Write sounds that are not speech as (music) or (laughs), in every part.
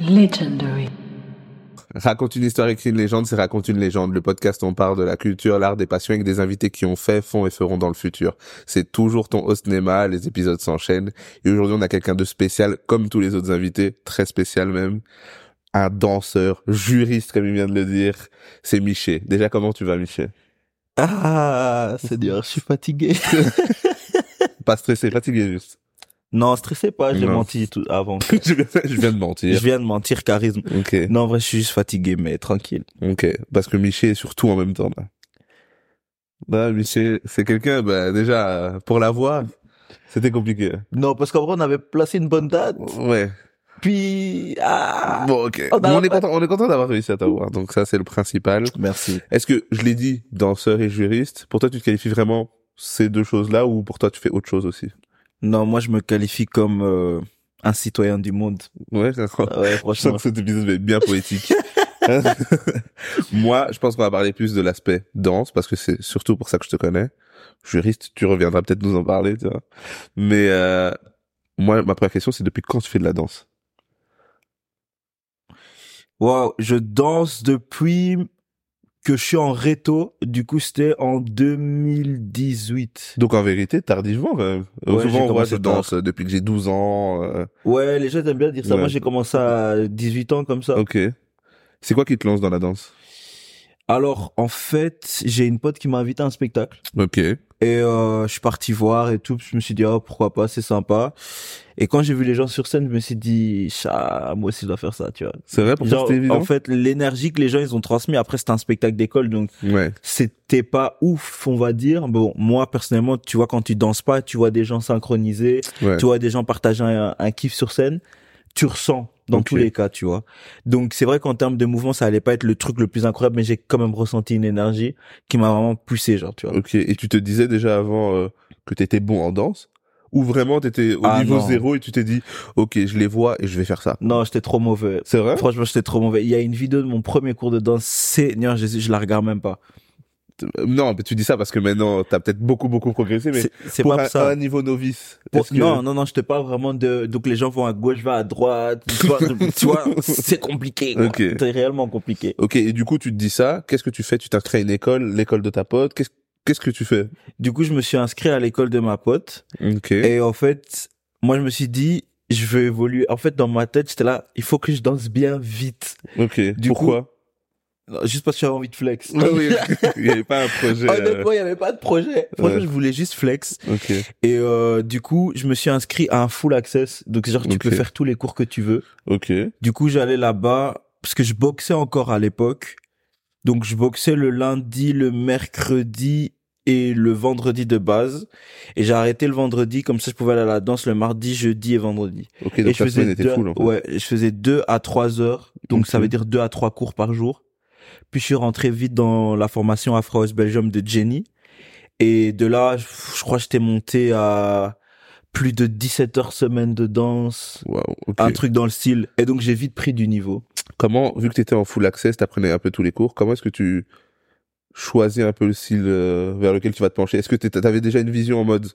Legendary. Raconte une histoire, écrit une légende, c'est Raconte une légende. Le podcast, on parle de la culture, l'art, des passions avec des invités qui ont fait, font et feront dans le futur. C'est toujours ton host Nema, les épisodes s'enchaînent. Et aujourd'hui, on a quelqu'un de spécial, comme tous les autres invités, très spécial même. Un danseur, juriste, comme il vient de le dire. C'est Miché. Déjà, comment tu vas, Miché? Ah, c'est dur, je suis fatigué. (laughs) Pas stressé, fatigué juste. Non, stressez pas, j'ai menti tout avant. (laughs) je, viens, je viens de mentir. Je viens de mentir, charisme. Ok, Non, en vrai, je suis juste fatigué, mais tranquille. ok. Parce que Miché est surtout en même temps, là. Bah, Miché, c'est quelqu'un, bah, déjà, pour la voix, c'était compliqué. Non, parce qu'en vrai, on avait placé une bonne date, Ouais. puis... Ah Bon, ok. On on est content, on est content d'avoir réussi à t'avoir. Donc ça, c'est le principal. Merci. Est-ce que, je l'ai dit, danseur et juriste, pour toi, tu te qualifies vraiment ces deux choses-là ou pour toi, tu fais autre chose aussi? Non, moi, je me qualifie comme euh, un citoyen du monde. Ouais, d'accord. Ouais, Je sens franchement. que cet épisode être bien poétique. (laughs) Moi, je pense qu'on va parler plus de l'aspect danse parce que c'est surtout pour ça que je te connais. Juriste, tu reviendras peut-être nous en parler, tu vois. Mais euh, moi, ma première question, c'est depuis quand tu fais de la danse? Wow, je danse depuis que je suis en réto. Du coup, c'était en 2018. Donc en vérité, tardivement quand même. Euh, Ouais, Souvent on voit danse depuis que j'ai 12 ans. euh, Ouais, les gens aiment bien dire ça. Ouais. Moi, j'ai commencé à 18 ans comme ça. Ok. C'est quoi qui te lance dans la danse? Alors, en fait, j'ai une pote qui m'a invité à un spectacle. Ok. Et euh, je suis parti voir et tout. Je me suis dit, oh, pourquoi pas, c'est sympa. Et quand j'ai vu les gens sur scène, je me suis dit, Cha, moi aussi, je dois faire ça, tu vois. C'est vrai pour Genre, évident en fait, l'énergie que les gens, ils ont transmis, après, c'était un spectacle d'école, donc Ouais. c'était pas ouf, on va dire. Bon, moi, personnellement, tu vois, quand tu danses pas, tu vois des gens synchronisés, Ouais. tu vois des gens partager un, un kiff sur scène, tu ressens dans tous les cas, tu vois. Donc c'est vrai qu'en termes de mouvement, ça allait pas être le truc le plus incroyable, mais j'ai quand même ressenti une énergie qui m'a vraiment poussé, genre, tu vois. Ok. Et tu te disais déjà avant euh, que t'étais bon en danse? Ou vraiment t'étais au Ah, niveau non. zéro et tu t'es dit ok je les vois et je vais faire ça? Non, j'étais trop mauvais. C'est vrai? Franchement, j'étais trop mauvais. Il y a une vidéo de mon premier cours de danse, Seigneur Jésus, je la regarde même pas. Non, mais tu dis ça parce que maintenant t'as peut-être beaucoup beaucoup progressé, mais C'est- pour pas un, ça. un niveau novice. Pour- est-ce que- Non, non, non, je te parle vraiment de. Donc les gens vont à gauche, va à droite. Tu vois, (laughs) vois, c'est compliqué. quoi. Ok. C'est réellement compliqué. Ok. Et du coup tu te dis ça. Qu'est-ce que tu fais? Tu t'inscris à une école, l'école de ta pote. Qu'est-ce Qu'est-ce que tu fais? Du coup, je me suis inscrit à l'école de ma pote. Ok. Et en fait, moi, je me suis dit, je veux évoluer. En fait, dans ma tête, j'étais là, il faut que je danse bien vite. Ok. Du Pourquoi? Non, Juste parce que j'avais envie de flex. Ah oui. (laughs) Il n'y avait pas un projet. euh, Honnêtement, il n'y avait pas de projet. Franchement, Ouais. je voulais juste flex. Ok. Et euh, du coup, je me suis inscrit à un full access. Donc, genre, tu peux faire tous les cours que tu veux. Ok. Du coup, j'allais là-bas parce que je boxais encore à l'époque. Donc, je boxais le lundi, le mercredi et le vendredi de base. Et j'ai arrêté le vendredi, comme ça, je pouvais aller à la danse le mardi, jeudi et vendredi. Ok. et je faisais semaine était deux, full. En fait. ouais, je faisais deux à trois heures. Donc, ça veut dire deux à trois cours par jour. Puis, je suis rentré vite dans la formation Afro House Belgium de Jenny. Et de là, je, crois que j'étais monté à plus de 17 heures semaine de danse. Ok. Un truc dans le style. Et donc, j'ai vite pris du niveau. Comment, vu que tu étais en full access, t'apprenais un peu tous les cours, comment est-ce que tu choisis un peu le style euh, vers lequel tu vas te pencher? Est-ce que tu avais déjà une vision en mode,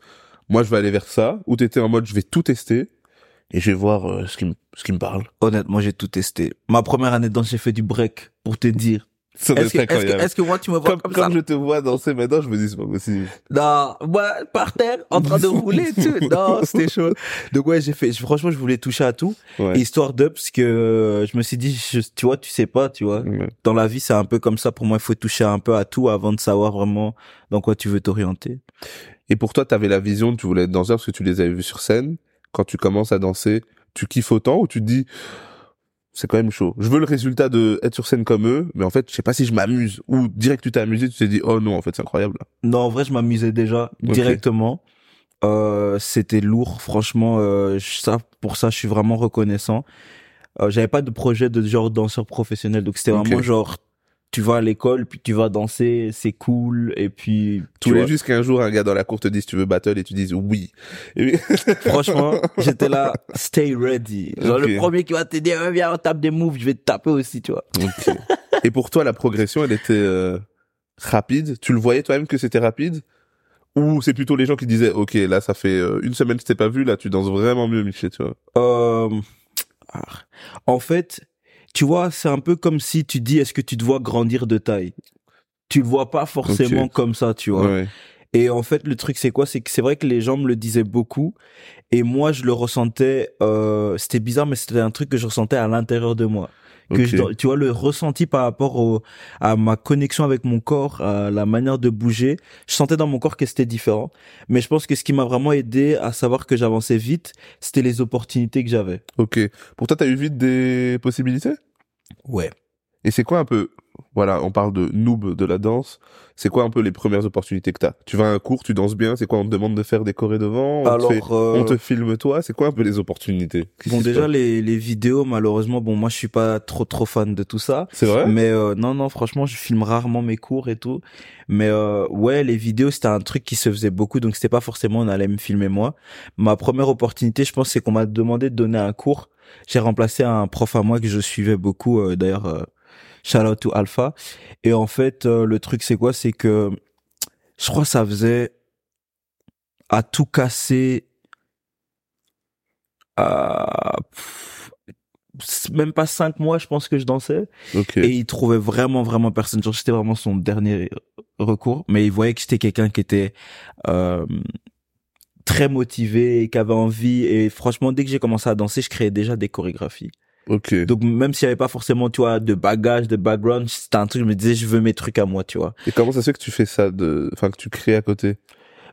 moi je vais aller vers ça, ou t'étais en mode, je vais tout tester et je vais voir euh, ce qui me ce qui me parle Honnêtement, j'ai tout testé. Ma première année de danse, j'ai fait du break, pour te dire. Est-ce que, est-ce que, que moi, tu me vois Comme, ça? je te vois danser maintenant, je me dis c'est pas possible. Non, moi, par terre, en train de (laughs) rouler, tout. Non, c'était chaud. Donc ouais, j'ai fait, franchement, je voulais toucher à tout. Ouais. Histoire de, parce que euh, je me suis dit, je- tu vois, tu sais pas, tu vois. Ouais. Dans la vie, c'est un peu comme ça. Pour moi, il faut toucher un peu à tout avant de savoir vraiment dans quoi tu veux t'orienter. Et pour toi, t'avais la vision, tu voulais être danseur parce que tu les avais vus sur scène. Quand tu commences à danser, tu kiffes autant ou tu te dis c'est quand même chaud. Je veux le résultat de être sur scène comme eux, mais en fait, je sais pas si je m'amuse. Ou direct tu t'es amusé, tu t'es dit oh non, en fait c'est incroyable. Non, en vrai, je m'amusais déjà directement. Euh, c'était lourd, franchement. Euh, ça, pour ça, je suis vraiment reconnaissant. Euh, J'avais pas de projet de genre danseur professionnel, donc c'était Ok. vraiment genre tu vas à l'école, puis tu vas danser, c'est cool, et puis Tu voulais juste qu'un jour un gars dans la cour te dise tu veux battle et tu dises oui. Et- (laughs) franchement, j'étais là, stay ready. Genre le premier qui va te dire, Eh, viens, on tape des moves, je vais te taper aussi, tu vois. Ok. Et pour toi, la progression, elle était euh, rapide? Tu le voyais toi-même que c'était rapide? Ou c'est plutôt les gens qui disaient ok là ça fait euh, une semaine que je t'ai pas vu là tu danses vraiment mieux Miché tu vois? Euh, Ah. En fait, tu vois, c'est un peu comme si tu dis est-ce que tu te vois grandir de taille? Tu le vois pas forcément comme ça, tu vois. Ouais. Et en fait, le truc, c'est quoi? C'est que c'est vrai que les gens me le disaient beaucoup. Et moi, je le ressentais. Euh, c'était bizarre, mais c'était un truc que je ressentais à l'intérieur de moi. Je- tu vois, le ressenti par rapport au, à ma connexion avec mon corps, à la manière de bouger. Je sentais dans mon corps que c'était différent. Mais je pense que ce qui m'a vraiment aidé à savoir que j'avançais vite, c'était les opportunités que j'avais. Ok. Pour toi, t'as eu vite des possibilités? Ouais. Et c'est quoi un peu, voilà, on parle de noob de la danse. C'est quoi un peu les premières opportunités que t'as? Tu vas à un cours, tu danses bien. C'est quoi On te demande de faire des chorés devant? On Alors, te, fait- euh, on te filme toi? C'est quoi un peu les opportunités? Bon, déjà les, les vidéos, malheureusement, bon, moi, je suis pas trop trop fan de tout ça. c'est vrai? Mais euh, non, non, franchement, je filme rarement mes cours et tout. Mais euh, ouais, les vidéos, c'était un truc qui se faisait beaucoup, donc c'était pas forcément on allait me filmer moi. Ma première opportunité, je pense, c'est qu'on m'a demandé de donner un cours. J'ai remplacé un prof à moi que je suivais beaucoup, euh, d'ailleurs, euh, shout out to Alpha. Et en fait, euh, le truc, c'est quoi? C'est que je crois que ça faisait à tout casser à même pas cinq mois, je pense que je dansais. Ok. Et il trouvait vraiment, vraiment personne. Genre, c'était vraiment son dernier recours. Mais il voyait que j'étais quelqu'un qui était euh, très motivé et qui avait envie. Et franchement, dès que j'ai commencé à danser, je créais déjà des chorégraphies. Ok. Donc, même s'il y avait pas forcément, tu vois, de bagage, de background, c'était un truc, je me disais, je veux mes trucs à moi, tu vois. Et comment ça se fait que tu fais ça de, enfin que tu crées à côté?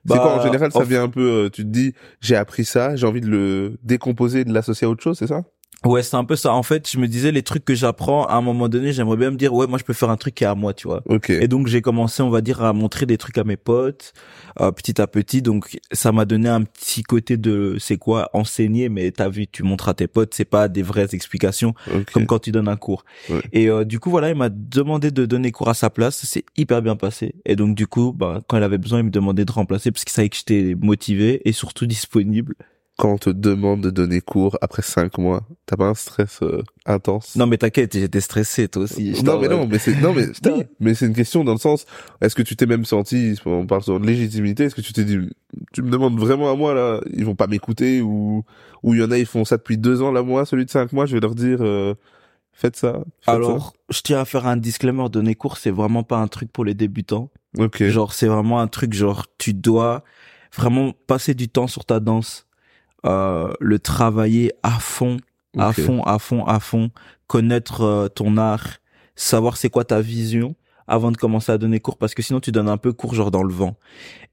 C'est Bah, quoi en général Ça en- vient un peu. euh, tu te dis, j'ai appris ça, j'ai envie de le décomposer, de l'associer à autre chose, c'est ça? Ouais, c'est un peu ça. En fait, je me disais, les trucs que j'apprends, à un moment donné, j'aimerais bien me dire, ouais, moi, je peux faire un truc qui est à moi, tu vois. Ok. Et donc j'ai commencé, on va dire, à montrer des trucs à mes potes, euh, petit à petit. Donc ça m'a donné un petit côté de, c'est quoi, enseigner. Mais t'as vu, tu montres à tes potes, c'est pas des vraies explications ok. comme quand tu donnes un cours. Ouais. Et euh, du coup voilà, il m'a demandé de donner cours à sa place. C'est hyper bien passé. Et donc du coup, bah, quand il avait besoin, il me demandait de remplacer parce qu'il savait que j'étais motivé et surtout disponible. Quand on te demande de donner cours après cinq mois, t'as pas un stress euh, intense? Non mais t'inquiète, j'étais stressé toi aussi. Non mais non, mais c'est non mais (laughs) oui, mais c'est une question dans le sens est-ce que tu t'es même senti on parle souvent de légitimité est-ce que tu t'es dit tu me demandes vraiment à moi là ils vont pas m'écouter ou ou il y en a ils font ça depuis deux ans là moi celui de cinq mois je vais leur dire euh, faites ça faites Alors, je tiens à faire un disclaimer. Donner cours, c'est vraiment pas un truc pour les débutants. ok Genre, c'est vraiment un truc, genre, tu dois vraiment passer du temps sur ta danse, euh, le travailler à fond, à fond, à fond, à fond, connaître euh, ton art, savoir c'est quoi ta vision avant de commencer à donner cours parce que sinon tu donnes un peu cours genre dans le vent.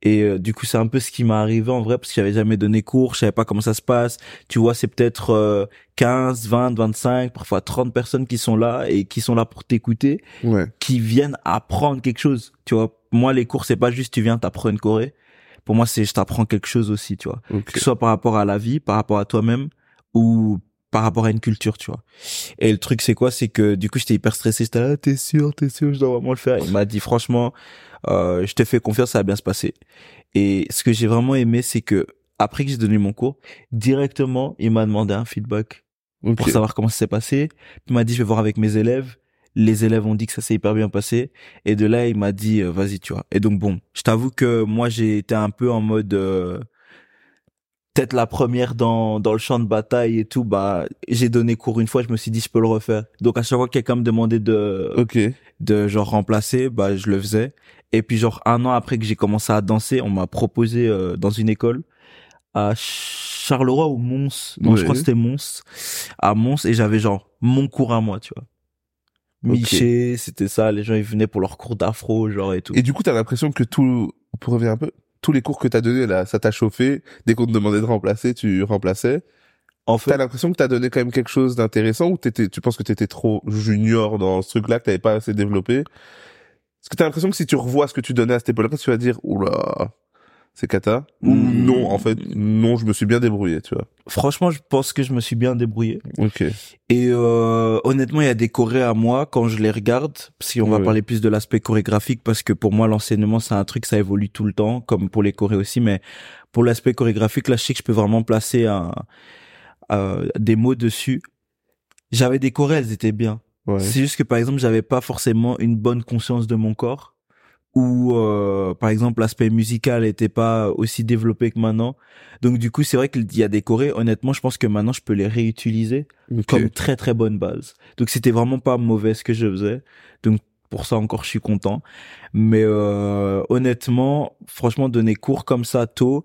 Et euh, du coup, c'est un peu ce qui m'est arrivé en vrai parce que j'avais jamais donné cours, je savais pas comment ça se passe. Tu vois, c'est peut-être euh, 15, 20, 25, parfois 30 personnes qui sont là et qui sont là pour t'écouter ouais qui viennent apprendre quelque chose. Tu vois, moi les cours c'est pas juste tu viens t'apprends une choré. Pour moi c'est je t'apprends quelque chose aussi, tu vois. Que ok ce soit par rapport à la vie, par rapport à toi-même ou par rapport à une culture, tu vois. Et le truc c'est quoi, c'est que du coup j'étais hyper stressé. J'étais là, t'es sûr, t'es sûr, je dois vraiment le faire. Il m'a dit franchement, euh, je te fais confiance, ça va bien se passer. Et ce que j'ai vraiment aimé, c'est que après que j'ai donné mon cours, directement il m'a demandé un feedback pour savoir comment ça s'est passé. Il m'a dit je vais voir avec mes élèves. Les élèves ont dit que ça s'est hyper bien passé et de là il m'a dit euh, vas-y tu vois. Et donc bon, je t'avoue que moi j'ai été un peu en mode euh, peut-être la première dans dans le champ de bataille et tout. Bah j'ai donné cours une fois, je me suis dit je peux le refaire. Donc à chaque fois que quelqu'un me demandait de ok de genre remplacer, bah je le faisais. Et puis genre un an après que j'ai commencé à danser, on m'a proposé euh, dans une école à Charleroi ou Mons. Non, je crois que c'était Mons. À Mons et j'avais genre mon cours à moi, tu vois. Miché, c'était ça, les gens ils venaient pour leur cours d'afro genre et tout. et du coup t'as l'impression que tout pour revenir un peu tous les cours que t'as donné là ça t'a chauffé. Dès qu'on te demandait de remplacer tu remplaçais. En T'as fait, l'impression que t'as donné quand même quelque chose d'intéressant ou t'étais, tu penses que t'étais trop junior dans ce truc-là, que t'avais pas assez développé? Est-ce que t'as l'impression que si tu revois ce que tu donnais à cette époque-là, tu vas dire, oula, c'est cata Ou non, en fait, non, je me suis bien débrouillé, tu vois. franchement, je pense que je me suis bien débrouillé. Ok. Et euh, honnêtement, il y a des chorés à moi quand je les regarde, si on va parler plus de l'aspect chorégraphique, parce que pour moi l'enseignement c'est un truc ça évolue tout le temps, comme pour les chorés aussi. Mais pour l'aspect chorégraphique, là, je sais que je peux vraiment placer un, euh, des mots dessus. J'avais des chorés, elles étaient bien. Ouais. C'est juste que par exemple, j'avais pas forcément une bonne conscience de mon corps où euh, par exemple l'aspect musical n'était pas aussi développé que maintenant. Donc du coup, c'est vrai qu'il y a des chorés, honnêtement, je pense que maintenant je peux les réutiliser comme très très bonne base. Donc c'était vraiment pas mauvais ce que je faisais. Donc pour ça encore je suis content. Mais euh, honnêtement, franchement donner cours comme ça tôt,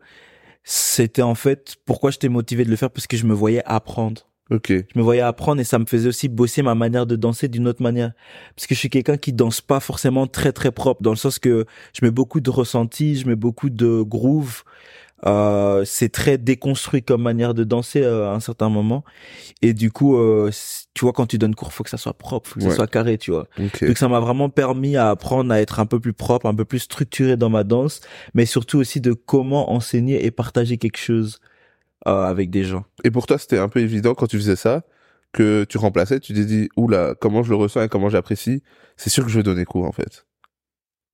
c'était en fait pourquoi j'étais motivé de le faire? Parce que je me voyais apprendre. Ok. Je me voyais apprendre et ça me faisait aussi bosser ma manière de danser d'une autre manière. Parce que je suis quelqu'un qui danse pas forcément très très propre, dans le sens que je mets beaucoup de ressenti, je mets beaucoup de groove. Euh, c'est très déconstruit comme manière de danser euh, à un certain moment. Et du coup, euh, tu vois, quand tu donnes cours, faut que ça soit propre, faut que Ouais. ça soit carré, tu vois. Ok. Donc ça m'a vraiment permis à apprendre à être un peu plus propre, un peu plus structuré dans ma danse, mais surtout aussi de comment enseigner et partager quelque chose avec des gens. Et pour toi, c'était un peu évident quand tu faisais ça, que tu remplaçais, tu t'es dit, oula, comment je le ressens et comment j'apprécie, c'est sûr que je vais donner cours, en fait.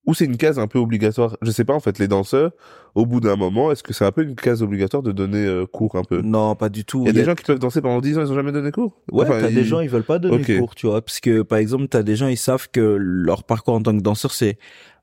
Ou c'est une case un peu obligatoire. Je sais pas, en fait, les danseurs, au bout d'un moment, est-ce que c'est un peu une case obligatoire de donner euh, cours un peu? Non, pas du tout. Il y a des gens qui peuvent danser pendant 10 ans, ils ont jamais donné cours? Ouais, Enfin, t'as ils- des gens, ils veulent pas donner cours, tu vois, parce que par exemple, t'as des gens, ils savent que leur parcours en tant que danseur, c'est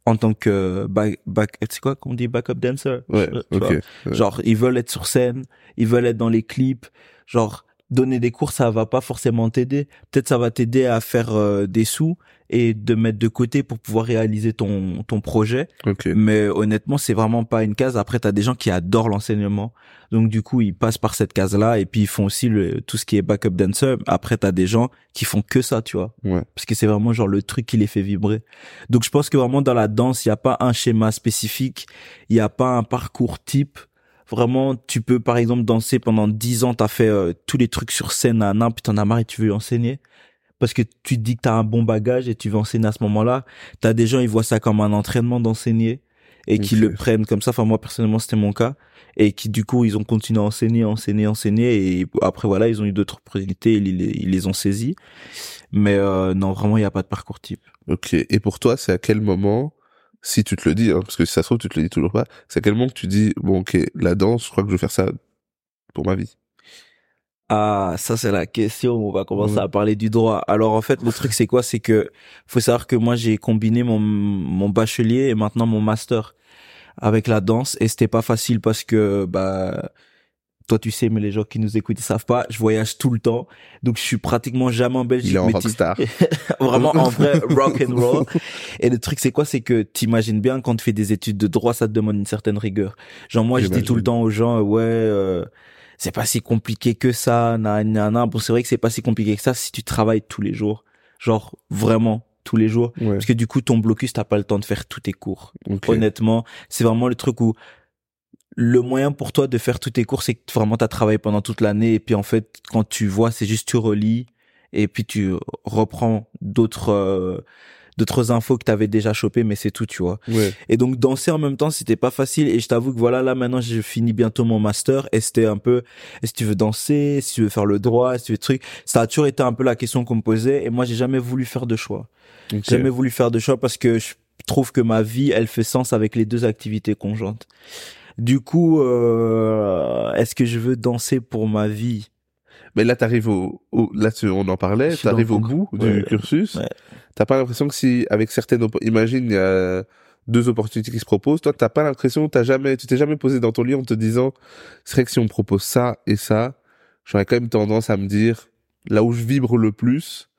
en tant que back, back, c'est quoi qu'on dit backup dancer? Ouais, Tu vois? ok. Ouais. Genre, ils veulent être sur scène, ils veulent être dans les clips. Genre, donner des cours, ça va pas forcément t'aider. Peut-être ça va t'aider à faire euh, des sous et de mettre de côté pour pouvoir réaliser ton ton projet. Ok. Mais honnêtement, c'est vraiment pas une case. Après, t'as des gens qui adorent l'enseignement. Donc, du coup, ils passent par cette case-là et puis ils font aussi le, tout ce qui est backup dancer. Après, t'as des gens qui font que ça, tu vois. Ouais. Parce que c'est vraiment genre le truc qui les fait vibrer. Donc, je pense que vraiment dans la danse, il y a pas un schéma spécifique. Il y a pas un parcours type. Vraiment, tu peux, par exemple, danser pendant 10 ans, t'as fait euh, tous les trucs sur scène à un puis t'en as marre et tu veux enseigner. Parce que tu te dis que t'as un bon bagage et tu veux enseigner à ce moment-là. T'as des gens, ils voient ça comme un entraînement d'enseigner et qui le prennent comme ça. Enfin, moi, personnellement, c'était mon cas. Et qui, du coup, ils ont continué à enseigner, enseigner, enseigner. Et après, voilà, ils ont eu d'autres opportunités, ils, les- ils les ont saisis. Mais euh, non, vraiment, il n'y a pas de parcours type. Ok. Et pour toi, c'est à quel moment, si tu te le dis, hein, parce que si ça se trouve, tu te le dis toujours pas, c'est à quel moment que tu dis, bon, ok, la danse, je crois que je vais faire ça pour ma vie. Ah, ça c'est la question. On va commencer à parler du droit. Alors en fait, le truc c'est quoi? C'est que faut savoir que moi j'ai combiné mon mon bachelier et maintenant mon master avec la danse et c'était pas facile parce que bah toi tu sais mais les gens qui nous écoutent ils savent pas. Je voyage tout le temps, donc je suis pratiquement jamais en Belgique. Il est en rockstar. (laughs) Vraiment en vrai rock and roll. Et le truc c'est quoi? C'est que t'imagines bien quand tu fais des études de droit, ça te demande une certaine rigueur. Genre moi je dis tout le temps aux gens ouais. euh, c'est pas si compliqué que ça, nan, nan, nan. Bon, c'est vrai que c'est pas si compliqué que ça si tu travailles tous les jours. Genre, vraiment, tous les jours. Ouais. Parce que du coup, ton blocus, t'as pas le temps de faire tous tes cours. Honnêtement, c'est vraiment le truc où le moyen pour toi de faire tous tes cours, c'est que vraiment t'as travaillé pendant toute l'année et puis en fait, quand tu vois, c'est juste tu relis et puis tu reprends d'autres euh, d'autres infos que t'avais déjà chopées, mais c'est tout, tu vois. Ouais. Et donc danser en même temps, c'était pas facile. Et je t'avoue que voilà, là maintenant, je finis bientôt mon master. Et c'était un peu, est-ce que tu veux danser, si tu veux faire le droit, est-ce que tu veux truc. Ça a toujours été un peu la question qu'on me posait. Et moi, j'ai jamais voulu faire de choix. J'ai jamais voulu faire de choix parce que je trouve que ma vie, elle fait sens avec les deux activités conjointes. Du coup, euh, est-ce que je veux danser pour ma vie? Mais là, t'arrives au, au, là, tu- on en parlait, t'arrives au bout du cursus. Ouais. T'as pas l'impression que si, avec certaines, imagine, il y a deux opportunités qui se proposent, toi, t'as pas l'impression, t'as jamais, tu t'es jamais posé dans ton lit en te disant, c'est vrai que si on me propose ça et ça, j'aurais quand même tendance à me dire, là où je vibre le plus,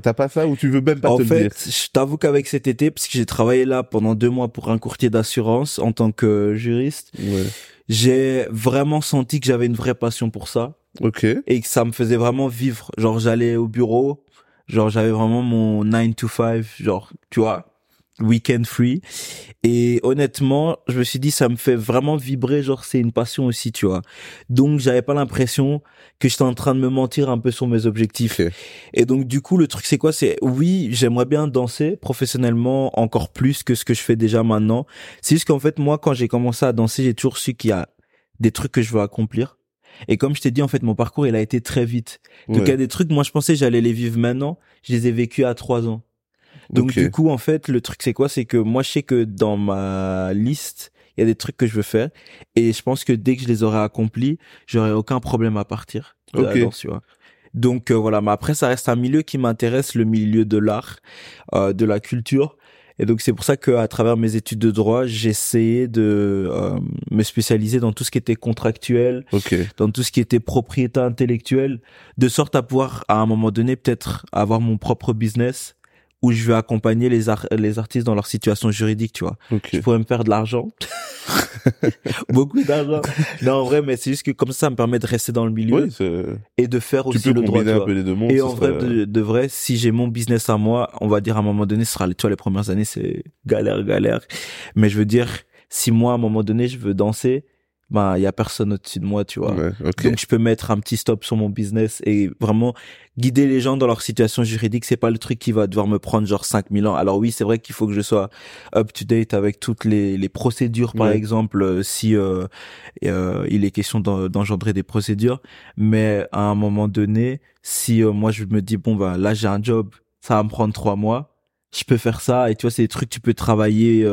t'as pas ça ou tu veux même pas en te le fait, dire? je t'avoue qu'avec cet été, parce que j'ai travaillé là pendant deux mois pour un courtier d'assurance en tant que juriste, Ouais. j'ai vraiment senti que j'avais une vraie passion pour ça Ok. et que ça me faisait vraiment vivre. Genre, j'allais au bureau, genre, j'avais vraiment mon 9 to 5, genre, tu vois, weekend free. Et honnêtement, je me suis dit, ça me fait vraiment vibrer, genre, c'est une passion aussi, tu vois. Donc, j'avais pas l'impression que j'étais en train de me mentir un peu sur mes objectifs. Et donc, du coup, le truc, c'est quoi? C'est, oui, j'aimerais bien danser professionnellement encore plus que ce que je fais déjà maintenant. C'est juste qu'en fait, moi, quand j'ai commencé à danser, j'ai toujours su qu'il y a des trucs que je veux accomplir. Et comme je t'ai dit, en fait, mon parcours, il a été très vite. Donc, il y a des trucs, moi, je pensais que j'allais les vivre maintenant. Je les ai vécus à trois ans. Donc, du coup, en fait, le truc, c'est quoi? C'est que moi, je sais que dans ma liste, il y a des trucs que je veux faire. Et je pense que dès que je les aurai accomplis, j'aurai aucun problème à partir de Ok. la danse, tu vois. Donc, euh, voilà. Mais après, ça reste un milieu qui m'intéresse, le milieu de l'art, euh, de la culture. Et donc c'est pour ça qu'à travers mes études de droit, essayé de euh, me spécialiser dans tout ce qui était contractuel, Ok. dans tout ce qui était propriété intellectuelle, de sorte à pouvoir à un moment donné peut-être avoir mon propre business où je vais accompagner les ar- les artistes dans leur situation juridique, tu vois. Je pourrais me faire de l'argent, (laughs) beaucoup d'argent. Non en vrai, mais c'est juste que comme ça, ça me permet de rester dans le milieu c'est- et de faire tu aussi peux le droit. un peu les deux mondes. Et en vrai, de, de vrai, si j'ai mon business à moi, on va dire à un moment donné, ce sera, tu vois, les premières années, c'est galère, galère. Mais je veux dire, si moi, à un moment donné, je veux danser, ben, il y a personne au-dessus de moi, tu vois. Ouais, ok. Donc, je peux mettre un petit stop sur mon business et vraiment guider les gens dans leur situation juridique. C'est pas le truc qui va devoir me prendre genre 5000 ans. Alors oui, c'est vrai qu'il faut que je sois up to date avec toutes les, les procédures, par Ouais. exemple, euh, si euh, euh, il est question d'en- d'engendrer des procédures. Mais à un moment donné, si euh, moi je me dis bon bah là j'ai un job, ça va me prendre trois mois, je peux faire ça. Et tu vois, c'est des trucs que tu peux travailler.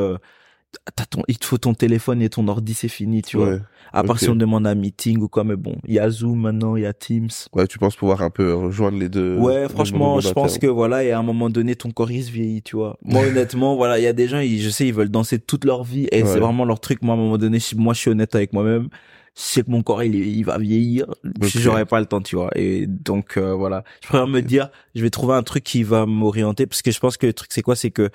T'as ton, il te faut ton téléphone et ton ordi, c'est fini, tu vois. À part ok. si on demande un meeting ou quoi, mais bon, il y a Zoom maintenant, il y a Teams. Ouais, tu penses pouvoir un peu rejoindre les deux. Ouais, franchement, je pense que voilà, et à un moment donné, ton corps il se vieillit, tu vois. Moi, honnêtement, voilà, il y a des gens, ils, je sais, ils veulent danser toute leur vie et Ouais. c'est vraiment leur truc. Moi, à un moment donné, je- moi, je suis honnête avec moi-même. Je sais que mon corps, il, il va vieillir. Ok. J'aurai pas le temps, tu vois. Et donc, euh, voilà. Je préfère me dire, je vais trouver un truc qui va m'orienter parce que je pense que le truc, c'est quoi? C'est que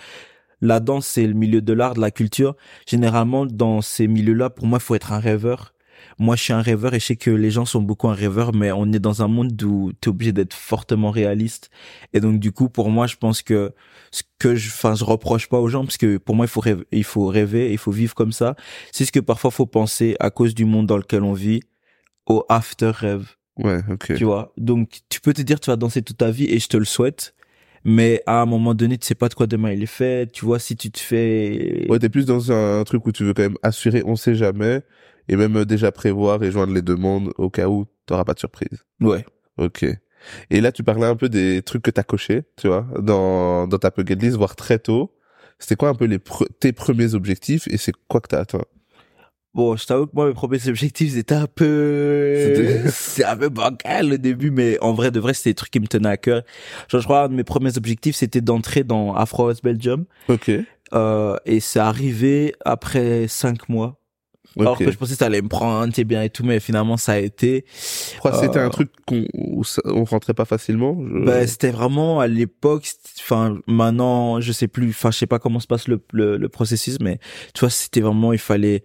la danse, c'est le milieu de l'art, de la culture. Généralement, dans ces milieux-là, pour moi, il faut être un rêveur. Moi, je suis un rêveur et je sais que les gens sont beaucoup un rêveur, mais on est dans un monde où tu es obligé d'être fortement réaliste. Et donc, du coup, pour moi, je pense que ce que je, enfin, je reproche pas aux gens parce que pour moi, il faut rêver, il faut rêver, il faut vivre comme ça. C'est ce que parfois faut penser à cause du monde dans lequel on vit au after rêve. Ouais, ok. Tu vois? Donc, tu peux te dire, tu vas danser toute ta vie et je te le souhaite. Mais à un moment donné, tu sais pas de quoi demain il est fait. Tu vois, si tu te fais, Ouais, t'es plus dans un truc où tu veux quand même assurer, on sait jamais, et même euh, déjà prévoir et joindre les deux mondes au cas où t'auras pas de surprise. ouais. Ok. Et là, tu parlais un peu des trucs que t'as cochés, tu vois, dans, dans ta bucket list, voire très tôt. C'était quoi un peu les pre- tes premiers objectifs et c'est quoi que t'as atteint? Bon, je t'avoue que moi, mes premiers objectifs, c'était un peu, C'était- (laughs) c'est un peu bancal au début, mais en vrai, de vrai, c'était des trucs qui me tenaient à cœur. Genre, je crois, un de mes premiers objectifs, c'était d'entrer dans Afro House Belgium, Ok. euh, et c'est arrivé après cinq mois. Alors Ok. que je pensais que ça allait me prendre, c'est bien et tout, mais finalement, ça a été, Pourquoi c'était euh, un truc qu'on, où ça- on rentrait pas facilement je- bah, c'était vraiment à l'époque, c'était- enfin, maintenant, je sais plus, enfin, je sais pas comment se passe le, le, le processus, mais tu vois, c'était vraiment, il fallait,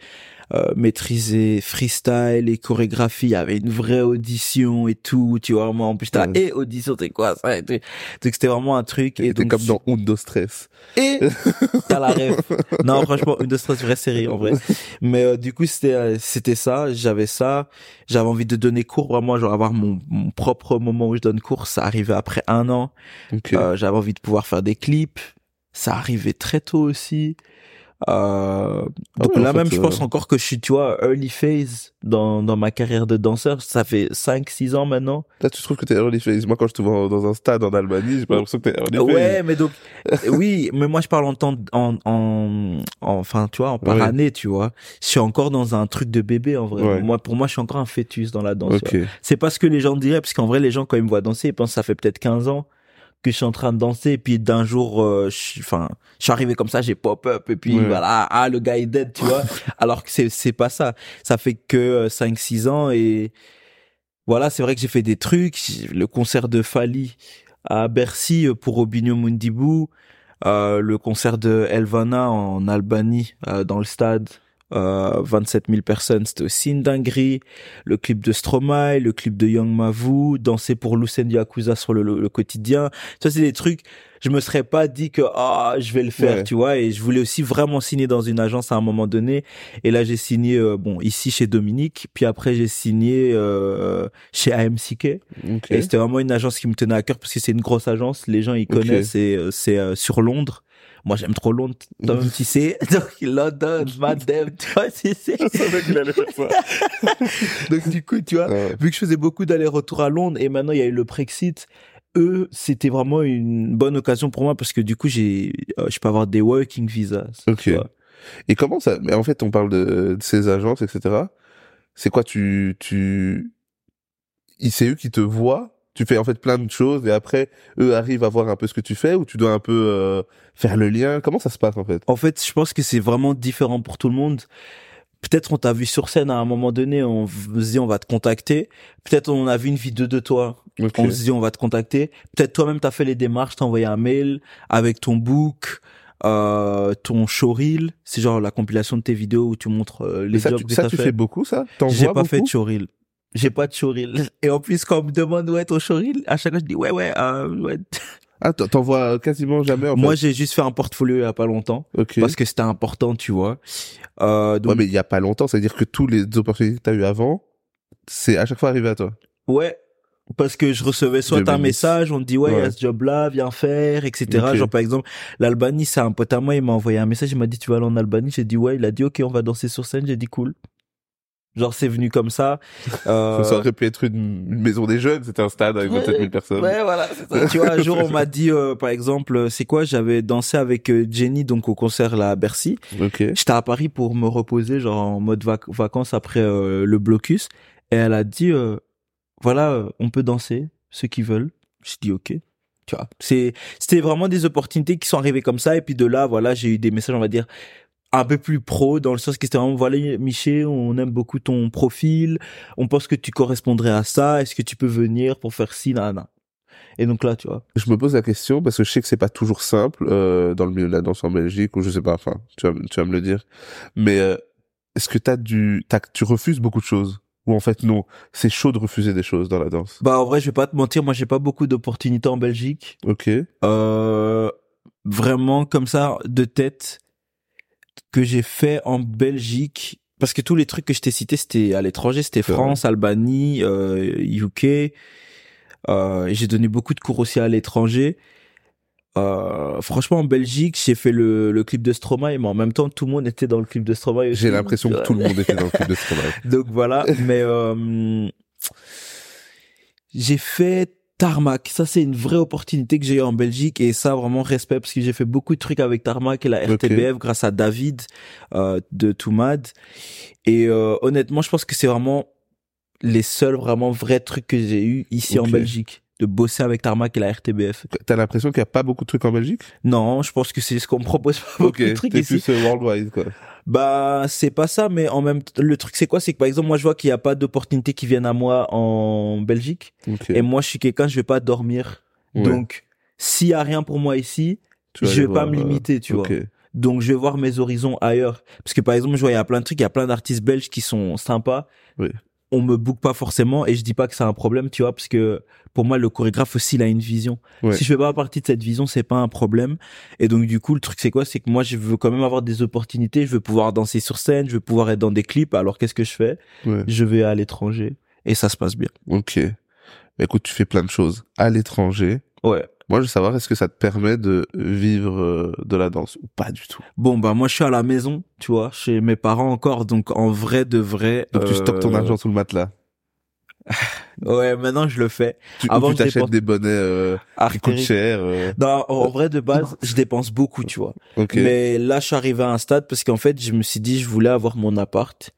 euh, maîtriser freestyle et chorégraphie, il y avait une vraie audition et tout, tu vois, moi, en plus, t'as, et audition, c'est quoi, ça, et tout. Donc, c'était vraiment un truc, et donc, comme dans Undo Stress. et (laughs) t'as la rêve. Non, franchement, une de stress, vraie série, en vrai. Mais, euh, du coup, c'était, euh, c'était ça, j'avais ça, j'avais envie de donner cours, vraiment, genre, avoir mon, mon propre moment où je donne cours, ça arrivait après un an. Ok. Euh, j'avais envie de pouvoir faire des clips. Ça arrivait très tôt aussi. Euh, donc ouais, en là fait, même, je euh, pense encore que je suis, tu vois, early phase dans, dans ma carrière de danseur. Ça fait 5, 6 ans maintenant. Là, tu trouves que t'es early phase. Moi, quand je te vois dans un stade en Albanie, j'ai pas l'impression que t'es early phase. Ouais, mais donc, euh, oui, mais moi je parle en temps, en, en, en- enfin, tu vois, en par Ouais. année, tu vois. Je suis encore dans un truc de bébé, en vrai. Ouais. Moi, pour moi, je suis encore un fœtus dans la danse. tu vois. Ok. C'est pas ce que les gens diraient, parce qu'en vrai, les gens, quand ils me voient danser, ils pensent que ça fait peut-être 15 ans que je suis en train de danser, et puis d'un jour, euh, je suis, enfin, je suis arrivé comme ça, j'ai pop-up, et puis Ouais. voilà, ah, le gars est dead, tu vois. (laughs) Alors que c'est, c'est pas ça. Ça fait que 5-6 ans, et voilà, c'est vrai que j'ai fait des trucs, le concert de Fali à Bercy euh, pour Robinho Mundibou, euh, le concert de Elvana en Albanie, euh, dans le stade, euh, 27 000 personnes, c'était aussi une dinguerie. Le clip de Stromae, le clip de Young Mavu, danser pour Lucien Yakuza sur le, le, le quotidien. Ça, c'est des trucs, je me serais pas dit que, ah, je vais le faire, Ouais. tu vois, et je voulais aussi vraiment signer dans une agence à un moment donné. Et là, j'ai signé, euh, bon, ici chez Dominique, puis après, j'ai signé, euh, chez AMCK. Et c'était vraiment une agence qui me tenait à cœur parce que c'est une grosse agence, les gens ils connaissent et euh, c'est euh, sur Londres. Moi j'aime trop Londres, toi-même tu sais. (laughs) Donc London, madame, tu vois, c'est c'est- Je savais qu'il allait faire ça. (laughs) Donc du coup, tu vois, ouais. vu que je faisais beaucoup d'allers-retours à Londres et maintenant il y a eu le Brexit, eux, c'était vraiment une bonne occasion pour moi parce que du coup, j'ai euh, je peux avoir des working visas. Ok. tu vois. Et comment ça Mais en fait, on parle de, de ces agences, etc. C'est quoi Tu, tu, c'est eux qui te voient. Tu fais en fait plein de choses et après eux arrivent à voir un peu ce que tu fais ou tu dois un peu euh, faire le lien. Comment ça se passe en fait? En fait, je pense que c'est vraiment différent pour tout le monde. Peut-être on t'a vu sur scène à un moment donné, on se dit on va te contacter. Peut-être on a vu une vidéo de toi, on se dit on va te contacter. Peut-être toi-même t'as fait les démarches, t'as envoyé un mail avec ton book, euh, ton showreel. C'est genre la compilation de tes vidéos où tu montres euh, les ça, jobs tu, que ça, t'as tu fait. fais beaucoup ça? J'ai pas fait de showreel. J'ai pas de showreel. Et en plus, quand on me demande où est ton showreel, à chaque fois, je dis ouais, ouais, euh, ouais. (laughs) Ah, t'en- vois quasiment jamais en Moi, j'ai juste fait un portfolio il y a pas longtemps. Ok. Parce que c'était important, tu vois. Euh, donc, Ouais, mais il y a pas longtemps, c'est-à-dire que tous les opportunités que t'as eu avant, c'est à chaque fois arrivé à toi. ouais. Parce que je recevais soit un 2010. message, on te dit ouais, il y a ce job-là, viens faire, etc. Genre par exemple, l'Albanie, c'est un pote à moi, il m'a envoyé un message, il m'a dit tu vas aller en Albanie, j'ai dit ouais, il a dit ok, on va danser sur scène, j'ai dit cool. Genre c'est venu comme ça. (laughs) Euh, Ça aurait pu être une, une maison des jeunes, c'était un stade avec Ouais. 27 000 personnes. Ouais, voilà, ça. tu vois, un jour, on m'a dit, euh, par exemple, euh, c'est quoi, j'avais dansé avec euh, Jenny, donc au concert là à Bercy. Ok. J'étais à Paris pour me reposer, genre en mode vac- vacances après euh, le blocus. Et elle a dit, euh, voilà, euh, on peut danser, ceux qui veulent. Je dis ok. Tu vois, c'est, c'était vraiment des opportunités qui sont arrivées comme ça. Et puis de là, voilà, j'ai eu des messages, on va dire, un peu plus pro, dans le sens que c'était vraiment, voilà, Miché, on aime beaucoup ton profil. On pense que tu correspondrais à ça. Est-ce que tu peux venir pour faire ci, nan, Et donc là, tu vois. Je me pose la question parce que je sais que c'est pas toujours simple euh, dans le milieu de la danse en Belgique ou je sais pas. Enfin, tu vas, tu vas me le dire. Mais euh, est-ce que t'as du, t'as, tu refuses beaucoup de choses? Ou en fait non, c'est chaud de refuser des choses dans la danse? Bah, en vrai, je vais pas te mentir, moi, j'ai pas beaucoup d'opportunités en Belgique. Ok. Euh, vraiment comme ça de tête que j'ai fait en Belgique parce que tous les trucs que je t'ai cités c'était à l'étranger c'était France Albanie euh, UK euh, j'ai donné beaucoup de cours aussi à l'étranger euh, franchement en Belgique j'ai fait le, le clip de Stromae mais en même temps tout le monde était dans le clip de Stromae. J'ai l'impression que tout le monde était dans le clip de (laughs) Stromae. Donc voilà, mais euh, j'ai fait Tarmac. Ça, c'est une vraie opportunité que j'ai eu en Belgique et ça, vraiment respect parce que j'ai fait beaucoup de trucs avec Tarmac et la. RTBF grâce à David euh, de Toumad. Et euh, honnêtement, je pense que c'est vraiment les seuls vraiment vrais trucs que j'ai eu ici en. Belgique de bosser avec Tarmac et la RTBF. T'as l'impression qu'il y a pas beaucoup de trucs en Belgique? Non, je pense que c'est ce qu'on me (laughs) propose pas beaucoup de trucs T'es ici. plus euh, worldwide quoi. Bah, c'est pas ça, mais en même temps, le truc, c'est quoi? C'est que par exemple, moi, je vois qu'il y a pas d'opportunités qui viennent à moi en Belgique. Et moi, je suis quelqu'un, je vais pas dormir. Ouais. Donc, s'il y a rien pour moi ici, Tu je vais pas me euh, limiter, tu vois. Donc, je vais voir mes horizons ailleurs. Parce que par exemple, je vois, il y a plein de trucs, il y a plein d'artistes belges qui sont sympas. Oui. On me book pas forcément et je dis pas que c'est un problème, tu vois, parce que pour moi, le chorégraphe aussi, il a une vision. Ouais. Si je fais pas partie de cette vision, c'est pas un problème. Et donc, du coup, le truc, c'est quoi? C'est que moi, je veux quand même avoir des opportunités. Je veux pouvoir danser sur scène. Je veux pouvoir être dans des clips. Alors, qu'est-ce que je fais? Ouais. Je vais à l'étranger. Et ça se passe bien. Ok. Écoute, tu fais plein de choses à l'étranger. Ouais. Moi, je veux savoir, est-ce que ça te permet de vivre euh, de la danse ou pas du tout? Bon, bah, moi, je suis à la maison, tu vois, chez mes parents encore. Donc, en vrai de vrai. Donc, tu stockes ton euh, argent sous le matelas. (laughs) Ouais, maintenant, je le fais. Tu, avant, tu t'achètes des bonnets euh, qui coûtent cher. euh, Non, en vrai, de base, je dépense beaucoup, tu vois. Ok. Mais là, je suis arrivé à un stade parce qu'en fait, je me suis dit, je voulais avoir mon appart.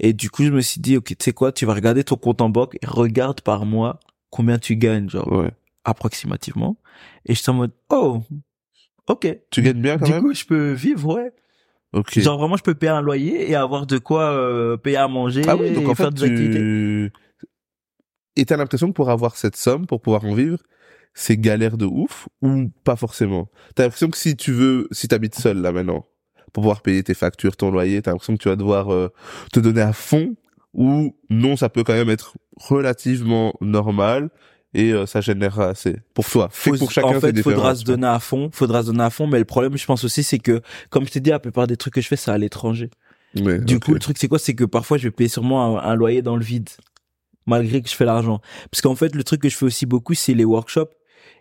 Et du coup, je me suis dit, ok, tu sais quoi, tu vas regarder ton compte en banque et regarde par mois combien tu gagnes, genre, Ouais. Approximativement. Et je suis en mode, oh, ok. Tu gagnes bien quand Du même coup, je peux vivre, ouais. Ok. Genre, vraiment, je peux payer un loyer et avoir de quoi euh, payer à manger ah oui, donc et en faire fait, des activités. tu... Et t'as l'impression que pour avoir cette somme, pour pouvoir en vivre, c'est galère de ouf ou pas forcément? T'as l'impression que si tu veux, si t'habites seul là maintenant, pour pouvoir payer tes factures, ton loyer, t'as l'impression que tu vas devoir euh, te donner à fond ou non, ça peut quand même être relativement normal et euh, ça générera assez pour toi. Faut- pour chacun, en fait, faudra se donner à fond, faudra se donner à fond, mais le problème, je pense aussi, c'est que, comme je t'ai dit, la plupart des trucs que je fais, c'est à l'étranger. Du coup, le truc, c'est quoi? C'est que parfois, je vais payer sûrement un, un loyer dans le vide. Malgré que je fais l'argent. Parce qu'en fait, le truc que je fais aussi beaucoup, c'est les workshops,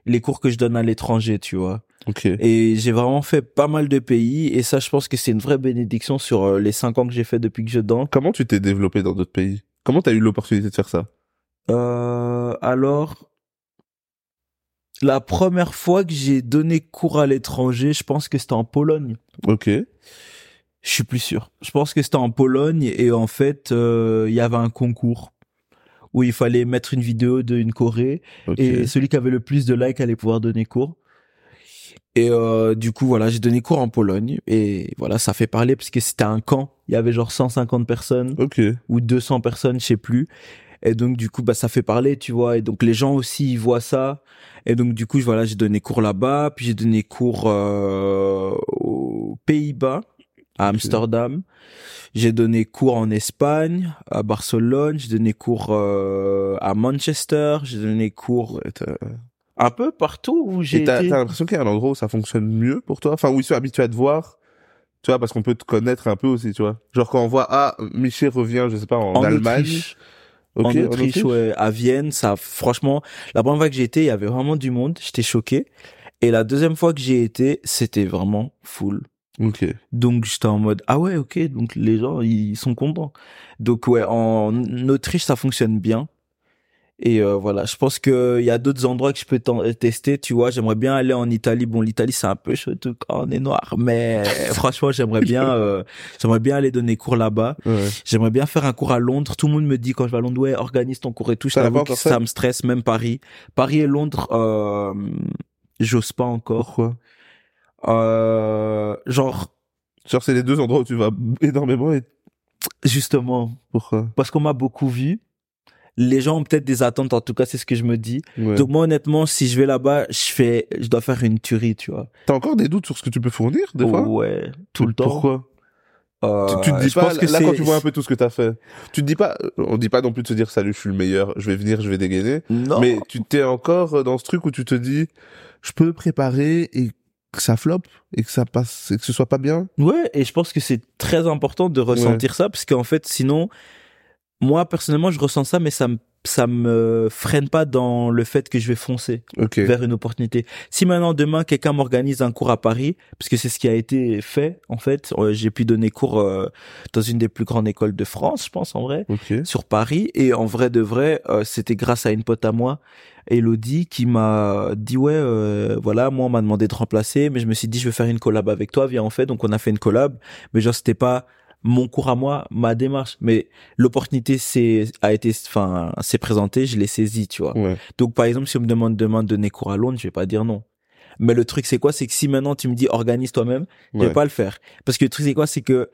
les cours que je donne à l'étranger, tu vois. Ok. Et j'ai vraiment fait pas mal de pays, et ça, je pense que c'est une vraie bénédiction sur euh, les cinq ans que j'ai fait depuis que je danse. Comment tu t'es développé dans d'autres pays? Comment t'as eu l'opportunité de faire ça? Euh, alors, la première fois que j'ai donné cours à l'étranger, je pense que c'était en Pologne. Ok. Je suis plus sûr. Je pense que c'était en Pologne et en fait, euh, il y avait un concours où il fallait mettre une vidéo d'une Corée et celui qui avait le plus de likes allait pouvoir donner cours. Et euh, du coup, voilà, j'ai donné cours en Pologne et voilà, ça fait parler parce que c'était un camp. Il y avait genre 150 personnes Ok. ou 200 personnes, je sais plus. Et donc du coup, bah ça fait parler, tu vois. Et donc les gens aussi ils voient ça. Et donc du coup, voilà, j'ai donné cours là-bas, puis j'ai donné cours euh, aux Pays-Bas, à Amsterdam. J'ai donné cours en Espagne, à Barcelone. J'ai donné cours euh, à Manchester. J'ai donné cours t'as- un peu partout où j'ai été. t'as l'impression qu'il y a un endroit où ça fonctionne mieux pour toi? Enfin, où ils sont habitués à te voir tu vois, parce qu'on peut te connaître un peu aussi, tu vois. Genre quand on voit, ah, Michel revient, je sais pas, en, en Allemagne. Autriche, Ok, en Autriche, ouais, à Vienne, ça, franchement, la première fois que j'ai été, il y avait vraiment du monde, j'étais choqué. Et la deuxième fois que j'ai été, c'était vraiment full. Ok. Donc j'étais en mode ah ouais ok donc les gens ils sont contents. Donc ouais en Autriche ça fonctionne bien. Et euh, voilà, je pense que il y a d'autres endroits que je peux tester, tu vois, j'aimerais bien aller en Italie. Bon, l'Italie c'est un peu chaud tout quand on est noir, mais (laughs) franchement, j'aimerais bien euh, j'aimerais bien aller donner cours là-bas. Ouais. J'aimerais bien faire un cours à Londres. Tout le monde me dit quand je vais à Londres, ouais, organise ton cours et tout. Je t'avoue que ça me stresse, même Paris. Paris et Londres, euh, j'ose pas encore. Pourquoi? Euh, genre, Genre, c'est les deux endroits où tu vas énormément et justement, pourquoi? Parce qu'on m'a beaucoup vu. Les gens ont peut-être des attentes, en tout cas, c'est ce que je me dis. Ouais. Donc moi, honnêtement, si je vais là-bas, je fais, je dois faire une tuerie, tu vois. T'as encore des doutes sur ce que tu peux fournir, des fois? Ouais, tout le temps. Pourquoi Euh, tu, tu te dis je pas, pense que là, quand tu vois un peu tout ce que t'as fait, tu te dis pas, on dit pas non plus de se dire, salut, je suis le meilleur, je vais venir, je vais dégainer. Non. Mais tu t'es encore dans ce truc où tu te dis, je peux préparer et que ça floppe et que ça passe et que ce soit pas bien? Ouais, et je pense que c'est très important de ressentir ça parce qu'en fait, sinon, moi personnellement, je ressens ça, mais ça me ça me freine pas dans le fait que je vais foncer Ok. vers une opportunité. Si maintenant demain quelqu'un m'organise un cours à Paris, parce que c'est ce qui a été fait en fait, euh, j'ai pu donner cours euh, dans une des plus grandes écoles de France, je pense en vrai, Ok. sur Paris, et en vrai de vrai, euh, c'était grâce à une pote à moi, Elodie, qui m'a dit ouais, euh, voilà, moi on m'a demandé de remplacer, mais je me suis dit je vais faire une collab avec toi, viens en fait, donc on a fait une collab, mais genre c'était pas mon cours à moi, ma démarche, mais l'opportunité s'est a été, enfin, s'est présentée, je l'ai saisie, tu vois. Ouais. Donc, par exemple, si on me demande demain de donner cours à Londres, je vais pas dire non. Mais le truc, c'est quoi? C'est que si maintenant tu me dis organise toi-même, je Ouais. vais pas le faire. Parce que le truc, c'est quoi? C'est que,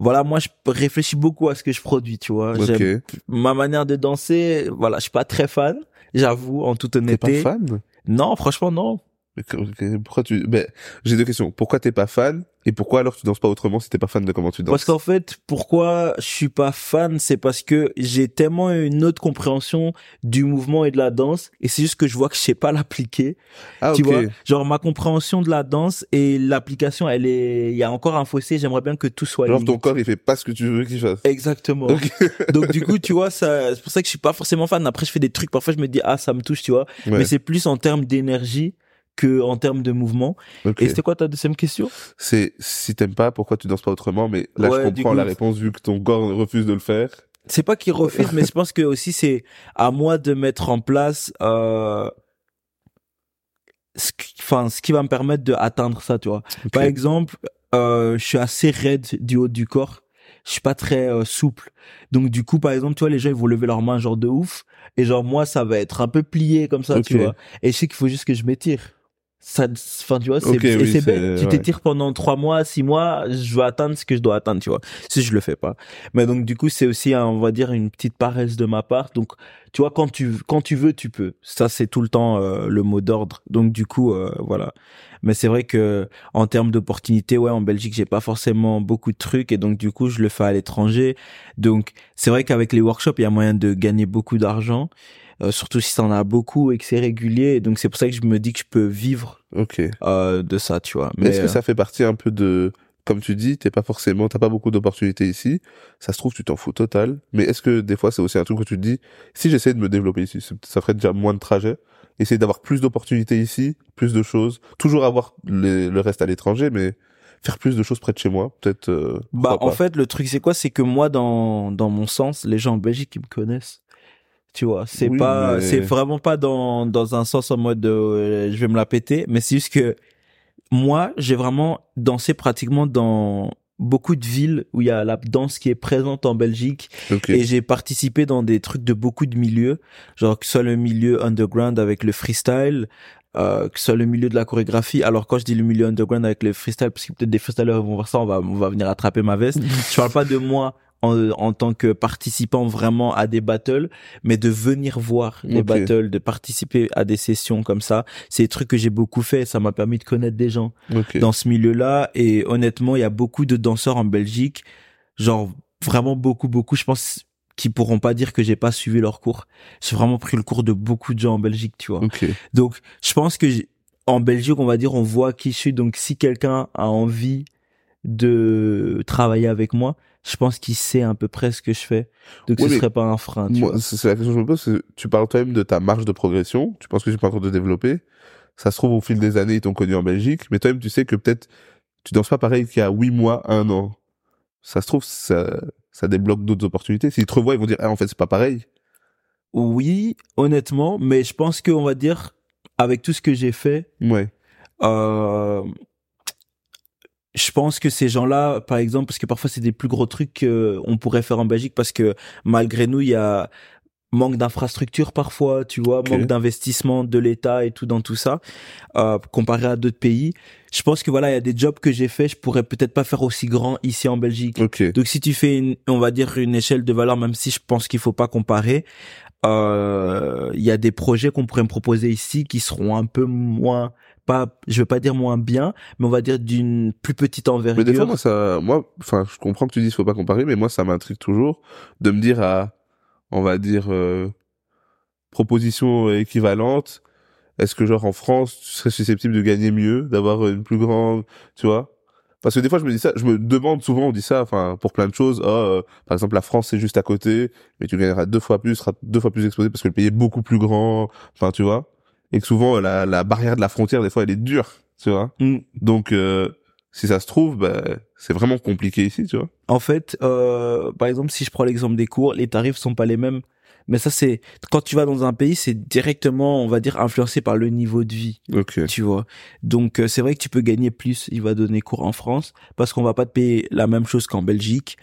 voilà, moi, je réfléchis beaucoup à ce que je produis, tu vois. J'aime- Ok. Ma manière de danser, voilà, je suis pas très fan. J'avoue, en toute T'es pas honnêteté. fan? Non, franchement, non. Pourquoi tu Ben, j'ai deux questions. Pourquoi t'es pas fan? Et pourquoi alors tu danses pas autrement si t'es pas fan de comment tu danses? Parce qu'en fait, pourquoi je suis pas fan, c'est parce que j'ai tellement une autre compréhension du mouvement et de la danse, et c'est juste que je vois que je sais pas l'appliquer. Ah tu vois genre ma compréhension de la danse et l'application elle est il y a encore un fossé j'aimerais bien que tout soit Genre ton corps il fait pas ce que tu veux qu'il fasse. exactement. (laughs) Donc du coup tu vois ça c'est pour ça que je suis pas forcément fan. Après je fais des trucs parfois je me dis ah ça me touche tu vois. Ouais. mais c'est plus en termes d'énergie que en termes de mouvement et c'était quoi ta deuxième question? C'est si t'aimes pas, pourquoi tu danses pas autrement? Mais là, Ouais, je comprends coup- la réponse vu que ton corps refuse de le faire. c'est pas qu'il refuse mais je pense que aussi c'est à moi de mettre en place euh ce qui, enfin ce qui va me permettre de atteindre ça tu vois. Par exemple, euh, je suis assez raide du haut du corps. Je suis pas très euh, souple. Donc du coup, par exemple, tu vois, les gens ils vont lever leurs mains genre de ouf, et genre moi ça va être un peu plié comme ça, tu vois. Et je sais qu'il faut juste que je m'étire. Ça, enfin tu vois, c'est Ok, et oui, c'est c'est- bête. Tu ouais. t'étires pendant trois mois, six mois, je vais atteindre ce que je dois atteindre, tu vois. Si je le fais pas. Mais donc du coup, c'est aussi, un- on va dire, une petite paresse de ma part. Donc tu vois, quand tu quand tu veux, tu peux. Ça c'est tout le temps euh, le mot d'ordre. Donc du coup, euh, voilà. Mais c'est vrai que en termes d'opportunités, ouais, en Belgique, j'ai pas forcément beaucoup de trucs et donc du coup, je le fais à l'étranger. Donc c'est vrai qu'avec les workshops, il y a moyen de gagner beaucoup d'argent, euh, surtout si t'en as beaucoup et que c'est régulier. Donc c'est pour ça que je me dis que je peux vivre Ok. euh, de ça, tu vois. Mais est-ce que euh, ça fait partie un peu de, comme tu dis, t'es pas forcément, t'as pas beaucoup d'opportunités ici. Ça se trouve, tu t'en fous total. Mais est-ce que des fois, c'est aussi un truc où tu te dis, si j'essaie de me développer ici, ça ferait déjà moins de trajets. Essayer d'avoir plus d'opportunités ici, plus de choses. Toujours avoir les- le reste à l'étranger, mais faire plus de choses près de chez moi, peut-être. euh, Bah, en pas. fait, le truc, c'est quoi? C'est que moi, dans, dans mon sens, les gens en Belgique, ils me connaissent. Tu vois, c'est Oui, pas, mais- c'est vraiment pas dans, dans un sens en mode, euh, je vais me la péter, mais c'est juste que moi, j'ai vraiment dansé pratiquement dans beaucoup de villes où il y a la danse qui est présente en Belgique Ok. et j'ai participé dans des trucs de beaucoup de milieux, genre que ce soit le milieu underground avec le freestyle, euh, que ce soit le milieu de la chorégraphie. Alors quand je dis le milieu underground avec le freestyle, parce que peut-être des freestylers vont voir ça, on va, on va venir attraper ma veste. (laughs) je parle pas de moi en, en tant que participant vraiment à des battles, mais de venir voir les battles, de participer à des sessions comme ça. C'est des trucs que j'ai beaucoup fait. Ça m'a permis de connaître des gens dans ce milieu-là. Et honnêtement, il y a beaucoup de danseurs en Belgique, genre vraiment beaucoup, beaucoup. Je pense qui pourront pas dire que j'ai pas suivi leur cours. J'ai vraiment pris le cours de beaucoup de gens en Belgique, tu vois. Donc, je pense que en Belgique, on va dire, on voit qui je suis. Donc, si quelqu'un a envie de travailler avec moi, je pense qu'il sait à peu près ce que je fais. Donc, Ouais, ce serait pas un frein, tu Moi, vois. c'est la question que je me pose. Tu parles toi-même de ta marge de progression. Tu penses que tu peux encore te développer? Ça se trouve au fil des années, ils t'ont connu en Belgique, mais toi-même, tu sais que peut-être tu danses pas pareil qu'il y a huit mois, un an. Ça se trouve, ça, ça débloque d'autres opportunités. S'ils te revoient, ils vont dire, ah, en fait, c'est pas pareil. Oui, honnêtement, mais je pense qu'on va dire, avec tout ce que j'ai fait, Ouais. Euh, je pense que ces gens-là, par exemple, parce que parfois c'est des plus gros trucs qu'on pourrait faire en Belgique, parce que malgré nous, il y a manque d'infrastructures parfois, tu vois, manque d'investissement de l'État et tout dans tout ça, euh, comparé à d'autres pays. Je pense que voilà, il y a des jobs que j'ai fait, je pourrais peut-être pas faire aussi grand ici en Belgique. Ok. Donc si tu fais une, on va dire une échelle de valeur, même si je pense qu'il faut pas comparer, euh, il y a des projets qu'on pourrait me proposer ici qui seront un peu moins, pas, je veux pas dire moins bien, mais on va dire d'une plus petite Mais des fois, envergure. moi, ça, moi, enfin, je comprends que tu dis, faut pas comparer, mais moi, ça m'intrigue toujours de me dire à, on va dire, euh, proposition équivalente. Est-ce que, genre, en France, tu serais susceptible de gagner mieux, d'avoir une plus grande, tu vois? Parce que des fois, je me dis ça, je me demande souvent, on dit ça, enfin, pour plein de choses. Oh, euh, par exemple, la France, c'est juste à côté, mais tu gagneras deux fois plus, seras deux fois plus exposé parce que le pays est beaucoup plus grand. Enfin, tu vois? Et que souvent, la, la barrière de la frontière, des fois, elle est dure, tu vois? Mm. Donc, euh, si ça se trouve, bah, c'est vraiment compliqué ici, tu vois. En fait, euh, par exemple, si je prends l'exemple des cours, les tarifs sont pas les mêmes. Mais ça, c'est quand tu vas dans un pays, c'est directement, on va dire, influencé par le niveau de vie. Ok. tu vois. Donc euh, c'est vrai que tu peux gagner plus, il va donner cours en France parce qu'on va pas te payer la même chose qu'en Belgique.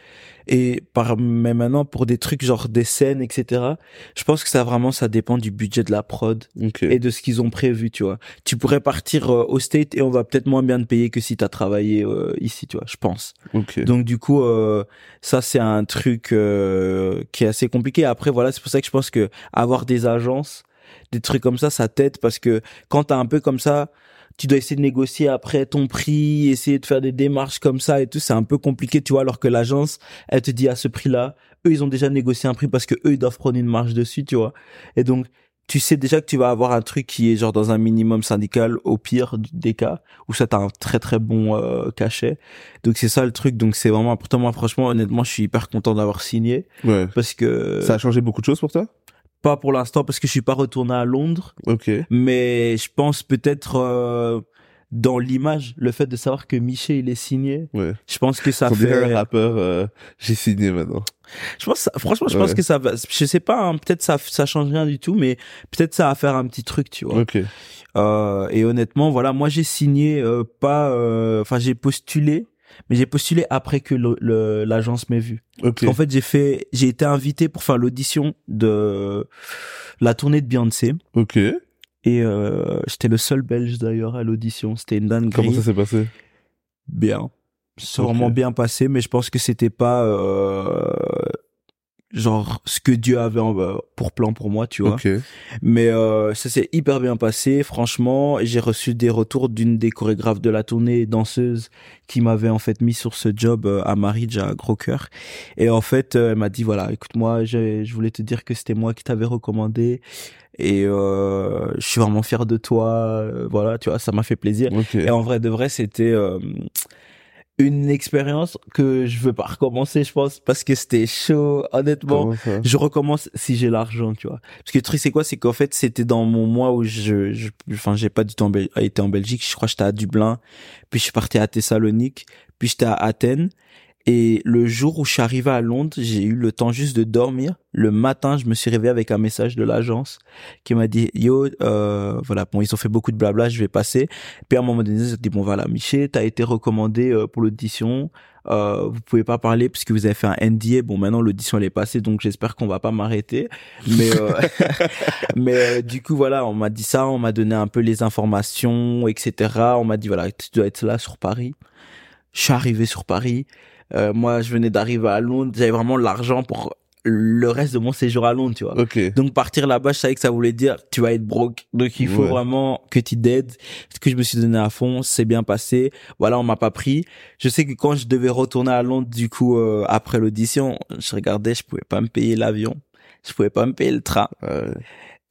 Et par mais maintenant pour des trucs genre des scènes etc. Je pense que ça vraiment ça dépend du budget de la prod Ok. et de ce qu'ils ont prévu, tu vois. Tu pourrais partir euh, au state et on va peut-être moins bien te payer que si t'as travaillé euh, ici, tu vois. Je pense. Ok. Donc du coup, euh, ça c'est un truc euh, qui est assez compliqué. Après voilà, c'est pour ça que je pense que avoir des agences, des trucs comme ça, ça t'aide parce que quand t'as un peu comme ça, tu dois essayer de négocier après ton prix, essayer de faire des démarches comme ça et tout, c'est un peu compliqué, tu vois. Alors que l'agence, elle te dit à ce prix-là, eux ils ont déjà négocié un prix parce que eux ils doivent prendre une marge dessus, tu vois. Et donc tu sais déjà que tu vas avoir un truc qui est genre dans un minimum syndical au pire des cas où ça t'as un très très bon euh, cachet donc c'est ça le truc donc c'est vraiment important moi franchement honnêtement je suis hyper content d'avoir signé Ouais. parce que Ça a changé beaucoup de choses pour toi? Pas pour l'instant parce que je suis pas retourné à Londres Ok. mais je pense peut-être euh, dans l'image le fait de savoir que Miché il est signé Ouais. je pense que ça fait un rappeur, euh, j'ai signé maintenant. je pense ça- franchement je pense que ça va je sais pas hein, peut-être ça ça change rien du tout mais peut-être ça va faire un petit truc tu vois Ok. Euh, et honnêtement, voilà, moi j'ai signé euh, pas, euh, enfin j'ai postulé, mais j'ai postulé après que l'agence m'ait vu. Ok. En fait, j'ai fait, j'ai été invité pour faire l'audition de la tournée de Beyoncé Ok. et euh, j'étais le seul Belge d'ailleurs à l'audition. C'était une dinguerie. Comment ça s'est passé? Bien, c'est vraiment bien passé, mais je pense que c'était pas euh, genre ce que Dieu avait en- euh, pour plan pour moi, tu vois. Ok. Mais euh, ça s'est hyper bien passé, franchement. J'ai reçu des retours d'une des chorégraphes de la tournée, danseuse, qui m'avait en fait mis sur ce job euh, à Maridge à Gros Cœur. Et en fait, euh, elle m'a dit voilà, écoute moi, je je voulais te dire que c'était moi qui t'avais recommandé. Et euh, je suis vraiment fier de toi. voilà, tu vois, ça m'a fait plaisir. Ok. Et en vrai de vrai, c'était euh, une expérience que je veux pas recommencer, je pense, parce que c'était chaud, honnêtement je recommence si j'ai l'argent, tu vois. Parce que le truc c'est quoi, c'est qu'en fait c'était dans mon mois où je, je enfin j'ai pas du tout en été en Belgique. Je crois que j'étais à Dublin, puis je suis parti à Thessalonique, puis j'étais à Athènes. Et le jour où je suis arrivé à Londres, j'ai eu le temps juste de dormir. Le matin, je me suis réveillé avec un message de l'agence qui m'a dit yo, euh, voilà, bon, ils ont fait beaucoup de blabla, je vais passer. Puis à un moment donné, ils ont dit bon voilà, Michel, t'as été recommandé euh, pour l'audition. Euh, vous pouvez pas parler puisque vous avez fait un NDA. Bon, maintenant l'audition elle est passée, donc j'espère qu'on va pas m'arrêter. Mais euh, (laughs) mais euh, du coup voilà, on m'a dit ça, on m'a donné un peu les informations, etc. On m'a dit voilà, tu dois être là sur Paris. Je suis arrivé sur Paris. Euh, moi, je venais d'arriver à Londres. J'avais vraiment l'argent pour le reste de mon séjour à Londres, tu vois. Ok. Donc partir là-bas, je savais que ça voulait dire tu vas être broke. Donc il faut Ouais. vraiment que tu t'aides. Ce que je me suis donné à fond, c'est bien passé. Voilà, on m'a pas pris. Je sais que quand je devais retourner à Londres, du coup euh, après l'audition, je regardais, je pouvais pas me payer l'avion, je pouvais pas me payer le train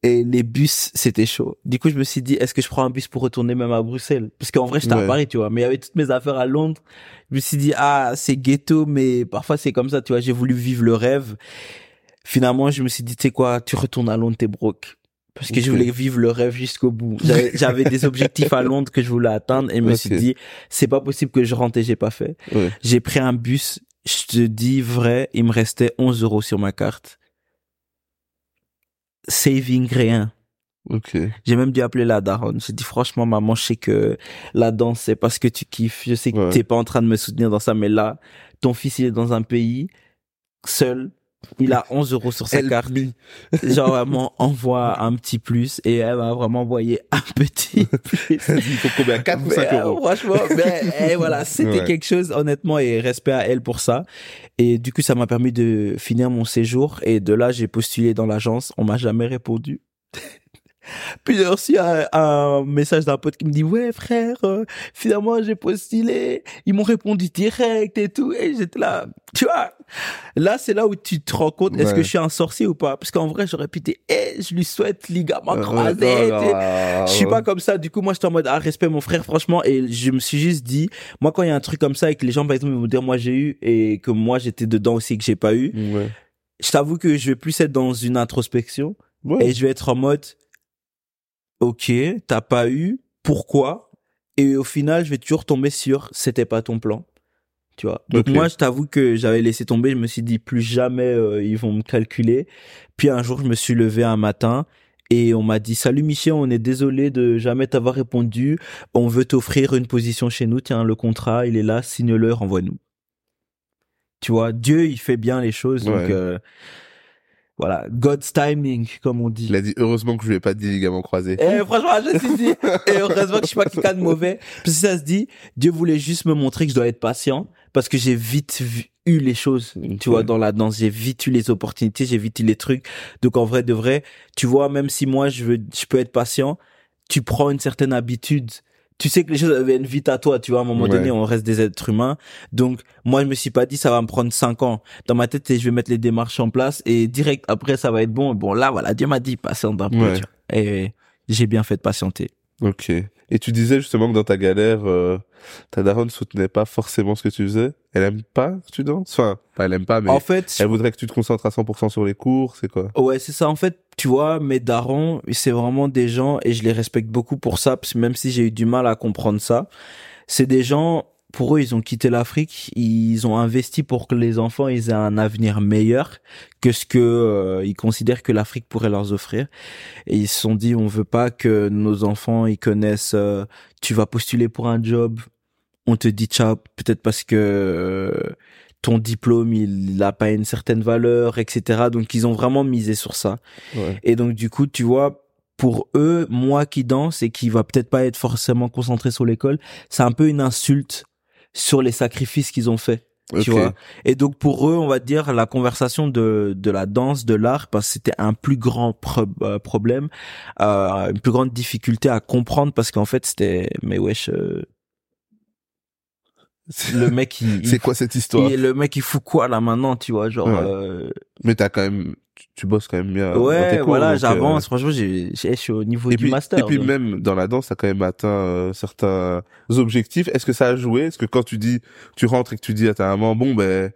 et les bus c'était chaud. Du coup, je me suis dit est-ce que je prends un bus pour retourner même à Bruxelles? Parce qu'en vrai, j'étais Ouais. à Paris, tu vois, mais il y avait toutes mes affaires à Londres. Je me suis dit ah, c'est ghetto mais parfois c'est comme ça, tu vois, j'ai voulu vivre le rêve. Finalement, je me suis dit tu sais quoi, tu retournes à Londres, t'es broke. Parce que je voulais vivre le rêve jusqu'au bout. (laughs) J'avais- des objectifs à Londres que je voulais atteindre et je me suis dit, c'est pas possible que je rentre et j'ai pas fait. ouais. J'ai pris un bus, je te dis vrai, il me restait 11 euros sur ma carte. Saving rien. Ok. J'ai même dû appeler la daronne. J'ai dit franchement maman, je sais que la danse c'est parce que tu kiffes. Je sais que Ouais. t'es pas en train de me soutenir dans ça, mais là, ton fils il est dans un pays seul. Il a 11 euros sur sa carte. (laughs) Genre vraiment (laughs) envoie un petit plus et elle m'a vraiment envoyé un petit plus. (laughs) Il faut combien 4 ou 5 Mais, euh, euros? franchement, mais, eh, voilà, c'était Ouais. quelque chose, honnêtement, et respect à elle pour ça. Et du coup, ça m'a permis de finir mon séjour. Et de là, j'ai postulé dans l'agence. On m'a jamais répondu. Puis j'ai reçu un, un message d'un pote qui me dit ouais frère euh, finalement j'ai postulé. Ils m'ont répondu direct et tout. Et j'étais là tu vois. Là c'est là où tu te rends compte est-ce que je suis un sorcier ou pas? Parce qu'en vrai j'aurais pu dire eh je lui souhaite ligament croisé ouais, oh Je suis pas comme ça. Du coup, moi, j'étais en mode, ah, respect mon frère, franchement. Et je me suis juste dit, moi, quand il y a un truc comme ça et que les gens, par exemple, ils vont dire, moi, j'ai eu et que moi, j'étais dedans aussi et que j'ai pas eu, Ouais. je t'avoue que je vais plus être dans une introspection et je vais être en mode, ok, t'as pas eu, pourquoi? Et au final, je vais toujours tomber sur, c'était pas ton plan. Tu vois? Donc moi, je t'avoue que j'avais laissé tomber. Je me suis dit, plus jamais euh, ils vont me calculer. Puis un jour, je me suis levé un matin et on m'a dit, salut Michel, on est désolé de jamais t'avoir répondu. On veut t'offrir une position chez nous. Tiens, le contrat, il est là, signe-le, renvoie-nous. Tu vois, Dieu, il fait bien les choses. Donc euh, voilà, God's timing, comme on dit. Il a dit heureusement que je lui ai pas dit ligament croisé. Et franchement, je me suis dit, (laughs) et heureusement que je suis pas quelqu'un de mauvais. Parce que ça se dit, Dieu voulait juste me montrer que je dois être patient. Parce que j'ai vite vu, eu les choses, tu vois, dans la danse. J'ai vite eu les opportunités, j'ai vite eu les trucs. Donc en vrai, de vrai, tu vois, même si moi, je veux, je peux être patient, tu prends une certaine habitude. Tu sais que les choses viennent vite à toi, tu vois, à un moment Ouais. donné, on reste des êtres humains. Donc, moi, je me suis pas dit, ça va me prendre cinq ans. Dans ma tête, je vais mettre les démarches en place et direct après, ça va être bon. Bon, là, voilà, Dieu m'a dit, patiente un peu, Ouais. tu vois. Et j'ai bien fait de patienter. Ok. Et tu disais justement que dans ta galère, euh, ta daronne soutenait pas forcément ce que tu faisais. Elle aime pas que tu danses? Enfin, pas elle aime pas, mais En fait, elle voudrait que tu te concentres à 100% sur les cours, c'est quoi? Ouais, c'est ça. En fait, tu vois, mes darons, c'est vraiment des gens et je les respecte beaucoup pour ça, parce que même si j'ai eu du mal à comprendre ça, c'est des gens, pour eux, ils ont quitté l'Afrique, ils ont investi pour que les enfants ils aient un avenir meilleur que ce que euh, ils considèrent que l'Afrique pourrait leur offrir. Et ils se sont dit, on veut pas que nos enfants ils connaissent. euh, tu vas postuler pour un job, on te dit ciao, peut-être parce que euh, ton diplôme il a pas une certaine valeur, etc. Donc ils ont vraiment misé sur ça. Ouais. Et donc du coup, tu vois, pour eux, moi qui danse et qui va peut-être pas être forcément concentré sur l'école, c'est un peu une insulte sur les sacrifices qu'ils ont faits. Tu vois. Et donc pour eux, on va dire la conversation de de la danse, de l'art, parce que c'était un plus grand pro- euh, problème, euh, une plus grande difficulté à comprendre parce qu'en fait c'était mais wesh euh, (laughs) le mec il, il- C'est quoi cette histoire? il- le mec il fout quoi là maintenant, tu vois, genre Ouais. euh, Mais t'as quand même, tu, bosses quand même bien. ouais, cours, voilà, donc, j'avance, euh, franchement, je suis au niveau Et du puis, master. et puis donc. même dans la danse, t'as quand même atteint euh, certains objectifs. Est-ce que ça a joué? Est-ce que quand tu dis, tu rentres et que tu dis à ta maman, bon ben,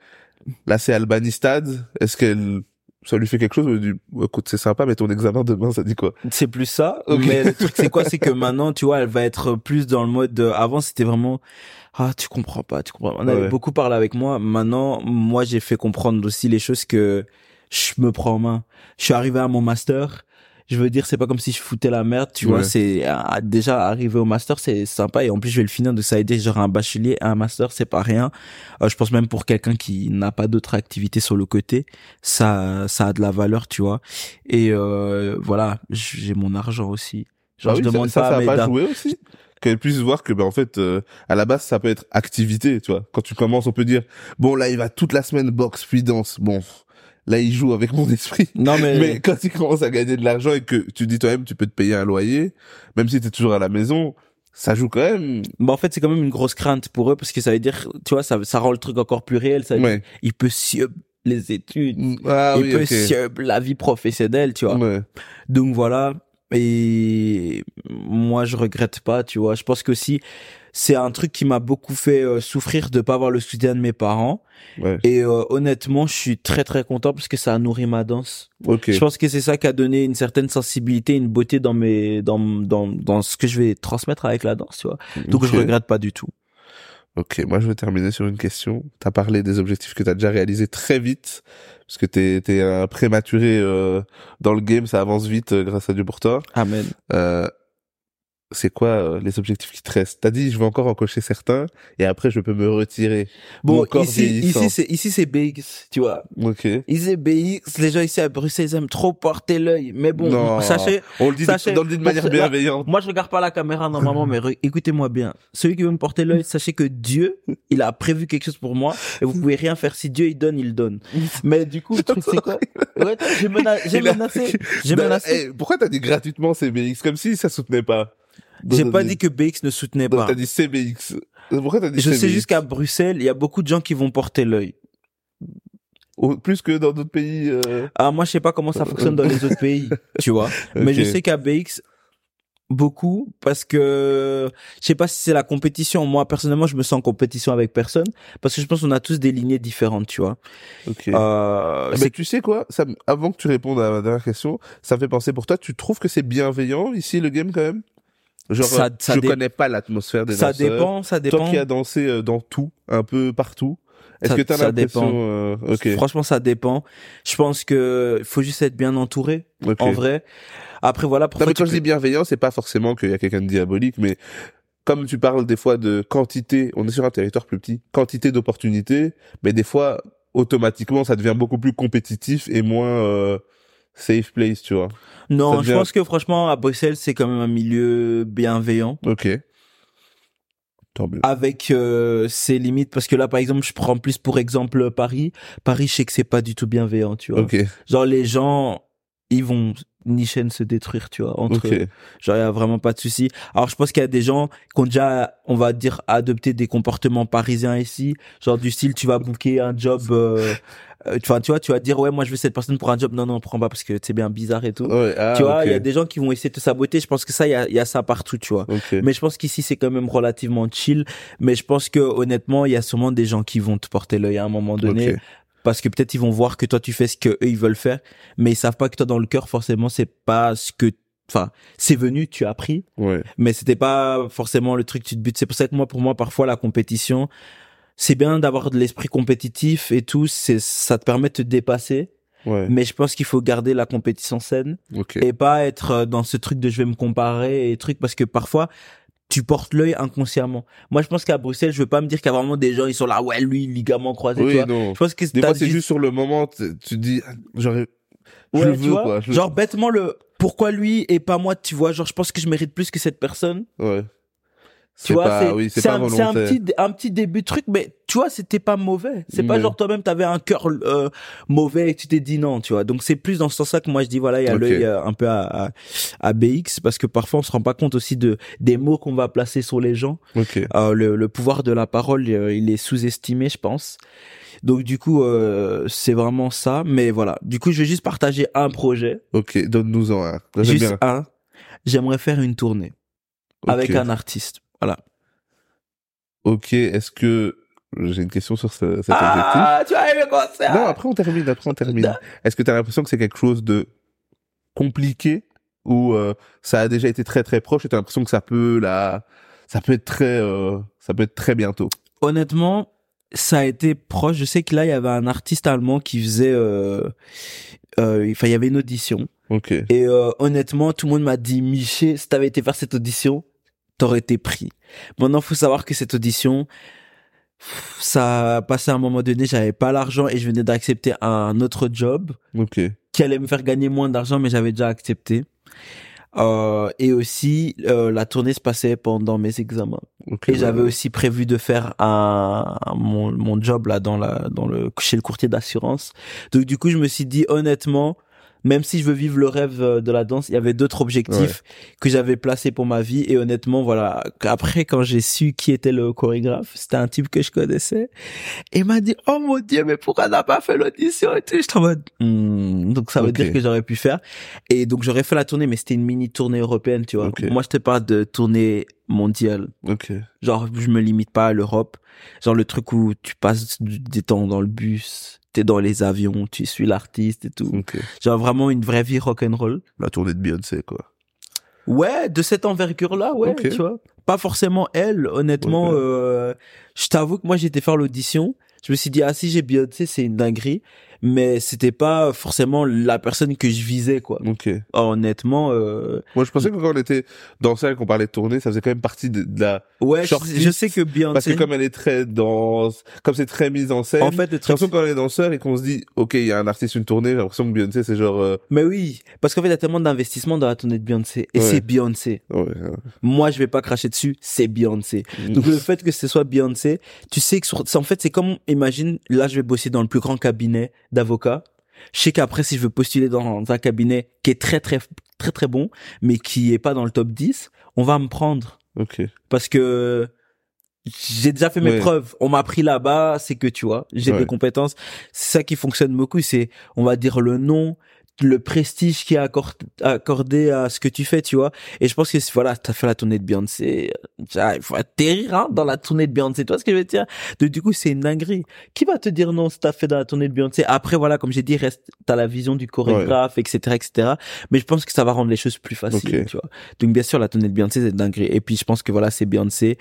là c'est Albany Stade, est-ce qu'elle ça lui fait quelque chose, il dit, écoute, c'est sympa, mais ton examen demain, ça dit quoi? C'est plus ça. (laughs) Mais le truc, c'est quoi? C'est que maintenant, tu vois, elle va être plus dans le mode. de- Avant, c'était vraiment. Ah, tu comprends pas, tu comprends. pas. On avait Ouais. beaucoup parlé avec moi. Maintenant, moi, j'ai fait comprendre aussi les choses que je me prends en main. Je suis arrivé à mon master. Je veux dire, c'est pas comme si je foutais la merde, tu vois. C'est ah, déjà arrivé au master, c'est sympa. Et en plus, je vais le finir de ça dire genre un bachelier, un master, c'est pas rien. Euh, je pense même pour quelqu'un qui n'a pas d'autres activités sur le côté, ça, ça a de la valeur, tu vois. Et euh, voilà, j'ai mon argent aussi. Genre, Ah je oui, ça- demande ça, pas ça à a pas joué aussi Qu'elle puisse voir que, ben, en fait, euh, à la base, ça peut être activité, tu vois. Quand tu commences, on peut dire, bon, là, il va toute la semaine boxe, puis danse. Bon, là, il joue avec mon esprit. Non, mais, Mais quand tu commences à gagner de l'argent et que tu dis toi-même, tu peux te payer un loyer, même si t'es toujours à la maison, ça joue quand même. bah, en fait, c'est quand même une grosse crainte pour eux parce que ça veut dire, tu vois, ça, ça rend le truc encore plus réel. Ça veut dire, Ouais. il peut sub les études. Ah il oui, peut ok. sub la vie professionnelle, tu vois. Ouais. Donc voilà. Et moi, je regrette pas, tu vois. Je pense que si c'est un truc qui m'a beaucoup fait euh, souffrir de pas avoir le soutien de mes parents. Ouais. Et euh, honnêtement, je suis très très content parce que ça a nourri ma danse. Ok. Je pense que c'est ça qui a donné une certaine sensibilité, une beauté dans mes dans dans dans ce que je vais transmettre avec la danse, tu vois. Donc je regrette pas du tout. Ok, moi je vais terminer sur une question. T'as parlé des objectifs que t'as déjà réalisés très vite, parce que t'es t'es un prématuré euh, dans le game, ça avance vite euh, grâce à Dieu pour toi. Amen. Euh, c'est quoi euh, les objectifs qui te restent? T'as dit je vais encore en cocher certains et après je peux me retirer. Bon, ici ici c'est ici c'est BX, tu vois. Ok. Ici c'est BX, les gens ici à Bruxelles ils aiment trop porter l'œil, mais bon, Non. sachez On le dit, Sachez- on le dit de manière bienveillante. Moi, je regarde pas la caméra normalement, mais écoutez-moi bien. Celui qui veut me porter l'œil, sachez que Dieu, il a prévu quelque chose pour moi, et vous pouvez rien faire. Si Dieu il donne, il donne. Mais du coup, le truc c'est quoi? (laughs) Ouais, j'ai mena- menacé, j'ai menacé. eh, pourquoi t'as dit gratuitement CBX comme si ça soutenait pas J'ai pas dit que BX ne soutenait pas. T'as dit CBX. Pourquoi t'as dit Je sais juste qu'à Bruxelles, il y a beaucoup de gens qui vont porter l'œil. Au- plus que dans d'autres pays. euh, Ah, moi, je sais pas comment ça fonctionne dans les autres pays, (laughs) tu vois. Mais je ok. sais qu'à BX, beaucoup, parce que je sais pas si c'est la compétition. Moi, personnellement, je me sens en compétition avec personne, parce que je pense qu'on a tous des lignées différentes, tu vois. Ok. Euh, Ah, c'est Mais tu sais quoi? Ça, me- Avant que tu répondes à ma dernière question, ça me fait penser pour toi, tu trouves que c'est bienveillant ici le game quand même? Genre, Ça- euh, ça je connais pas l'atmosphère des ça danseurs. dépend, ça dépend. Toi qui as dansé euh, dans tout, un peu partout, est-ce que t'as l'impression euh, Ok. Franchement, ça dépend. Je pense que faut juste être bien entouré, en vrai. Après, voilà, Non, mais quand je dis bienveillant, c'est pas forcément qu'il y a quelqu'un de diabolique, mais comme tu parles des fois de quantité, on est sur un territoire plus petit, quantité d'opportunités, mais des fois, automatiquement, ça devient beaucoup plus compétitif et moins euh, safe place, tu vois. Non, je pense que franchement, à Bruxelles, c'est quand même un milieu bienveillant. Ok. Avec euh, ses limites parce que là par exemple je prends plus pour exemple Paris Paris je sais que c'est pas du tout bienveillant tu vois Ok. genre les gens ils vont ni chaîne se détruire tu vois entre Ok. eux. genre il y a vraiment pas de souci alors je pense qu'il y a des gens qui ont déjà on va dire adopté des comportements parisiens ici genre du style tu vas booker un job euh, enfin tu vois tu vas dire ouais moi je veux cette personne pour un job. Non non prends pas parce que c'est bien bizarre et tout. Ouais, ah, tu vois il y a des gens qui vont essayer de te saboter. Je pense que ça il y a, y a ça partout tu vois. Mais je pense qu'ici c'est quand même relativement chill. Mais je pense que honnêtement, il y a sûrement des gens qui vont te porter l'œil à un moment donné, parce que peut-être ils vont voir que toi tu fais ce que eux ils veulent faire, mais ils savent pas que toi dans le cœur forcément c'est pas ce que, enfin c'est venu, tu as appris, Ouais. mais c'était pas forcément le truc que tu te butes. C'est pour ça que moi pour moi parfois la compétition, c'est bien d'avoir de l'esprit compétitif et tout, c'est ça te permet de te dépasser, Ouais. mais je pense qu'il faut garder la compétition saine Ok. et pas être euh, dans ce truc de je vais me comparer et trucs parce que parfois tu portes l'œil inconsciemment. Moi, je pense qu'à Bruxelles, je veux pas me dire qu'il y a vraiment des gens, ils sont là, ouais, lui, ligament croisé, tu Oui, vois. non. Je pense que Des fois, c'est juste- sur le moment, tu dis, ah, j'aurais, je ouais, le tu veux, vois, quoi. je- Genre, bêtement, le, pourquoi lui et pas moi, tu vois, genre, je pense que je mérite plus que cette personne. Ouais. Tu C'est vois, c'est, oui, un, petit, un petit début de truc, mais tu vois, c'était pas mauvais. C'est pas Ouais. genre toi-même, t'avais un cœur euh, mauvais et tu t'es dit non, tu vois. Donc c'est plus dans ce sens-là que moi je dis voilà, il y a Ok. l'œil euh, un peu à, à, à BX parce que parfois on se rend pas compte aussi de des mots qu'on va placer sur les gens. Ok. Euh, le, le pouvoir de la parole, euh, il est sous-estimé, je pense. Donc du coup, euh, c'est vraiment ça. Mais voilà. Du coup, je vais juste partager un projet, Ok. Donne-nous-en un. Là, juste bien. un. J'aimerais faire une tournée Ok. avec un artiste. Voilà. Ok. Est-ce que j'ai une question sur ce, cet Ah, tu as aimé quoi objectif. Non, après on termine, après on termine. Est-ce que tu as l'impression que c'est quelque chose de compliqué ou euh, ça a déjà été très très proche et tu as l'impression que ça peut là, ça peut être très, euh, ça peut être très bientôt? Honnêtement, ça a été proche. Je sais que là, il y avait un artiste allemand qui faisait, euh, euh, enfin, il y avait une audition. Ok. Et euh, honnêtement, tout le monde m'a dit, Miché, si t'avais été faire cette audition, t'aurais été pris. Maintenant, faut savoir que cette audition, ça a passé à un moment donné, j'avais pas l'argent et je venais d'accepter un autre job Ok. qui allait me faire gagner moins d'argent, mais j'avais déjà accepté. Euh, et aussi, euh, la tournée se passait pendant mes examens. Ok. Et j'avais ouais. aussi prévu de faire un, un- mon, mon job là dans la dans le chez le courtier d'assurance. Donc du coup, je me suis dit honnêtement, même si je veux vivre le rêve euh, de la danse, il y avait d'autres objectifs que j'avais placés pour ma vie. Et honnêtement, voilà. Après, quand j'ai su qui était le chorégraphe, c'était un type que je connaissais. Et il m'a dit, oh mon dieu, mais pourquoi n'a pas fait l'audition et tout? J'étais en mode, Hmm, donc ça veut dire que j'aurais pu faire. Et donc j'aurais fait la tournée, mais c'était une mini tournée européenne, tu vois. Moi, je te parle de tournée mondiale. Ok. Genre, je me limite pas à l'Europe. Genre, le truc où tu passes des temps dans le bus, t'es dans les avions, tu suis l'artiste et tout. Ok. Genre, vraiment une vraie vie rock'n'roll. La tournée de Beyoncé, quoi. Ouais, de cette envergure-là, ouais, tu vois. Pas forcément elle, honnêtement. Euh, je t'avoue que moi, j'étais faire l'audition. Je me suis dit, ah, si j'ai Beyoncé, c'est une dinguerie. Mais c'était pas forcément la personne que je visais, quoi. Honnêtement, euh... Moi, je pensais que quand on était dans et qu'on parlait de tournée, ça faisait quand même partie de, de la... ouais, je, sais que Beyoncé. Parce que comme elle est très danse, comme c'est très mise en scène, en fait, le truc, quand on est danseur et qu'on se dit, ok, il y a un artiste, une tournée, j'ai l'impression que Beyoncé, c'est genre... euh, Mais oui, parce qu'en fait, il y a tellement d'investissement dans la tournée de Beyoncé. Et Ouais. c'est Beyoncé. ouais, ouais. Moi, je vais pas cracher dessus, c'est Beyoncé. Donc le fait que ce soit Beyoncé, tu sais que sur- en fait, c'est comme, imagine, là, je vais bosser dans le plus grand cabinet d'avocats. Je sais qu'après, si je veux postuler dans un cabinet qui est très, très, très, très bon, mais qui est pas dans le top 10, on va me prendre. Ok. Parce que j'ai déjà fait mes Ouais. preuves. On m'a pris là-bas, c'est que tu vois, j'ai Ouais. des compétences. C'est ça qui fonctionne beaucoup, c'est, on va dire le nom, le prestige qui est accor- accordé à ce que tu fais, tu vois. Et je pense que si, voilà, t'as fait la tournée de Beyoncé, euh, il faut atterrir hein, dans la tournée de Beyoncé. Tu vois ce que je veux dire? Donc, Du coup, c'est une dinguerie. Qui va te dire non si t'as fait dans la tournée de Beyoncé? Après, voilà, comme j'ai dit, reste, t'as la vision du chorégraphe, etc., etc. Mais je pense que ça va rendre les choses plus faciles, tu vois. Donc bien sûr, la tournée de Beyoncé, c'est une dinguerie. Et puis je pense que voilà, c'est Beyoncé.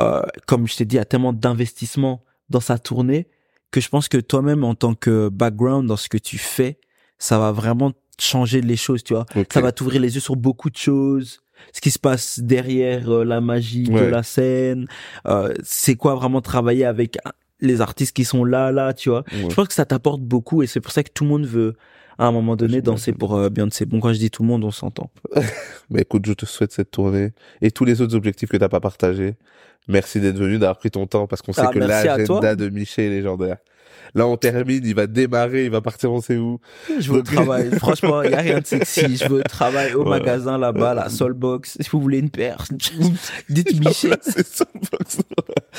Euh, comme je t'ai dit, il y a tellement d'investissement dans sa tournée que je pense que toi-même, en tant que background dans ce que tu fais, ça va vraiment changer les choses, tu vois. Ça va t'ouvrir les yeux sur beaucoup de choses. Ce qui se passe derrière euh, la magie de la scène. Euh, c'est quoi vraiment travailler avec les artistes qui sont là, là, tu vois. Ouais. Je pense que ça t'apporte beaucoup et c'est pour ça que tout le monde veut, à un moment donné, danser pour euh, Beyoncé. Bon, quand je dis tout le monde, on s'entend. Mais (laughs) écoute, je te souhaite cette tournée et tous les autres objectifs que t'as pas partagés. Merci d'être venu, d'avoir pris ton temps parce qu'on sait Ah, que à toi. l'agenda de Michel est légendaire. Là, on termine, il va démarrer, il va partir on sait où. Je au Donc- (laughs) travail. Franchement, il y a rien de sexy. Je au travail, au magasin là-bas, la Soulbox. Si vous voulez une paire, (laughs) dites Michel. Là, (laughs) c'est ça, Box.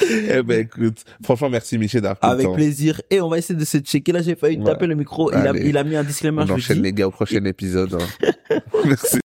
eh ben, écoute, franchement, merci Michel d'avoir Avec temps. plaisir. Et on va essayer de se checker. Là, j'ai failli Ouais. taper le micro. Il a, Allez. il a mis un disclaimer. On je enchaîne les gars au prochain épisode. hein. merci.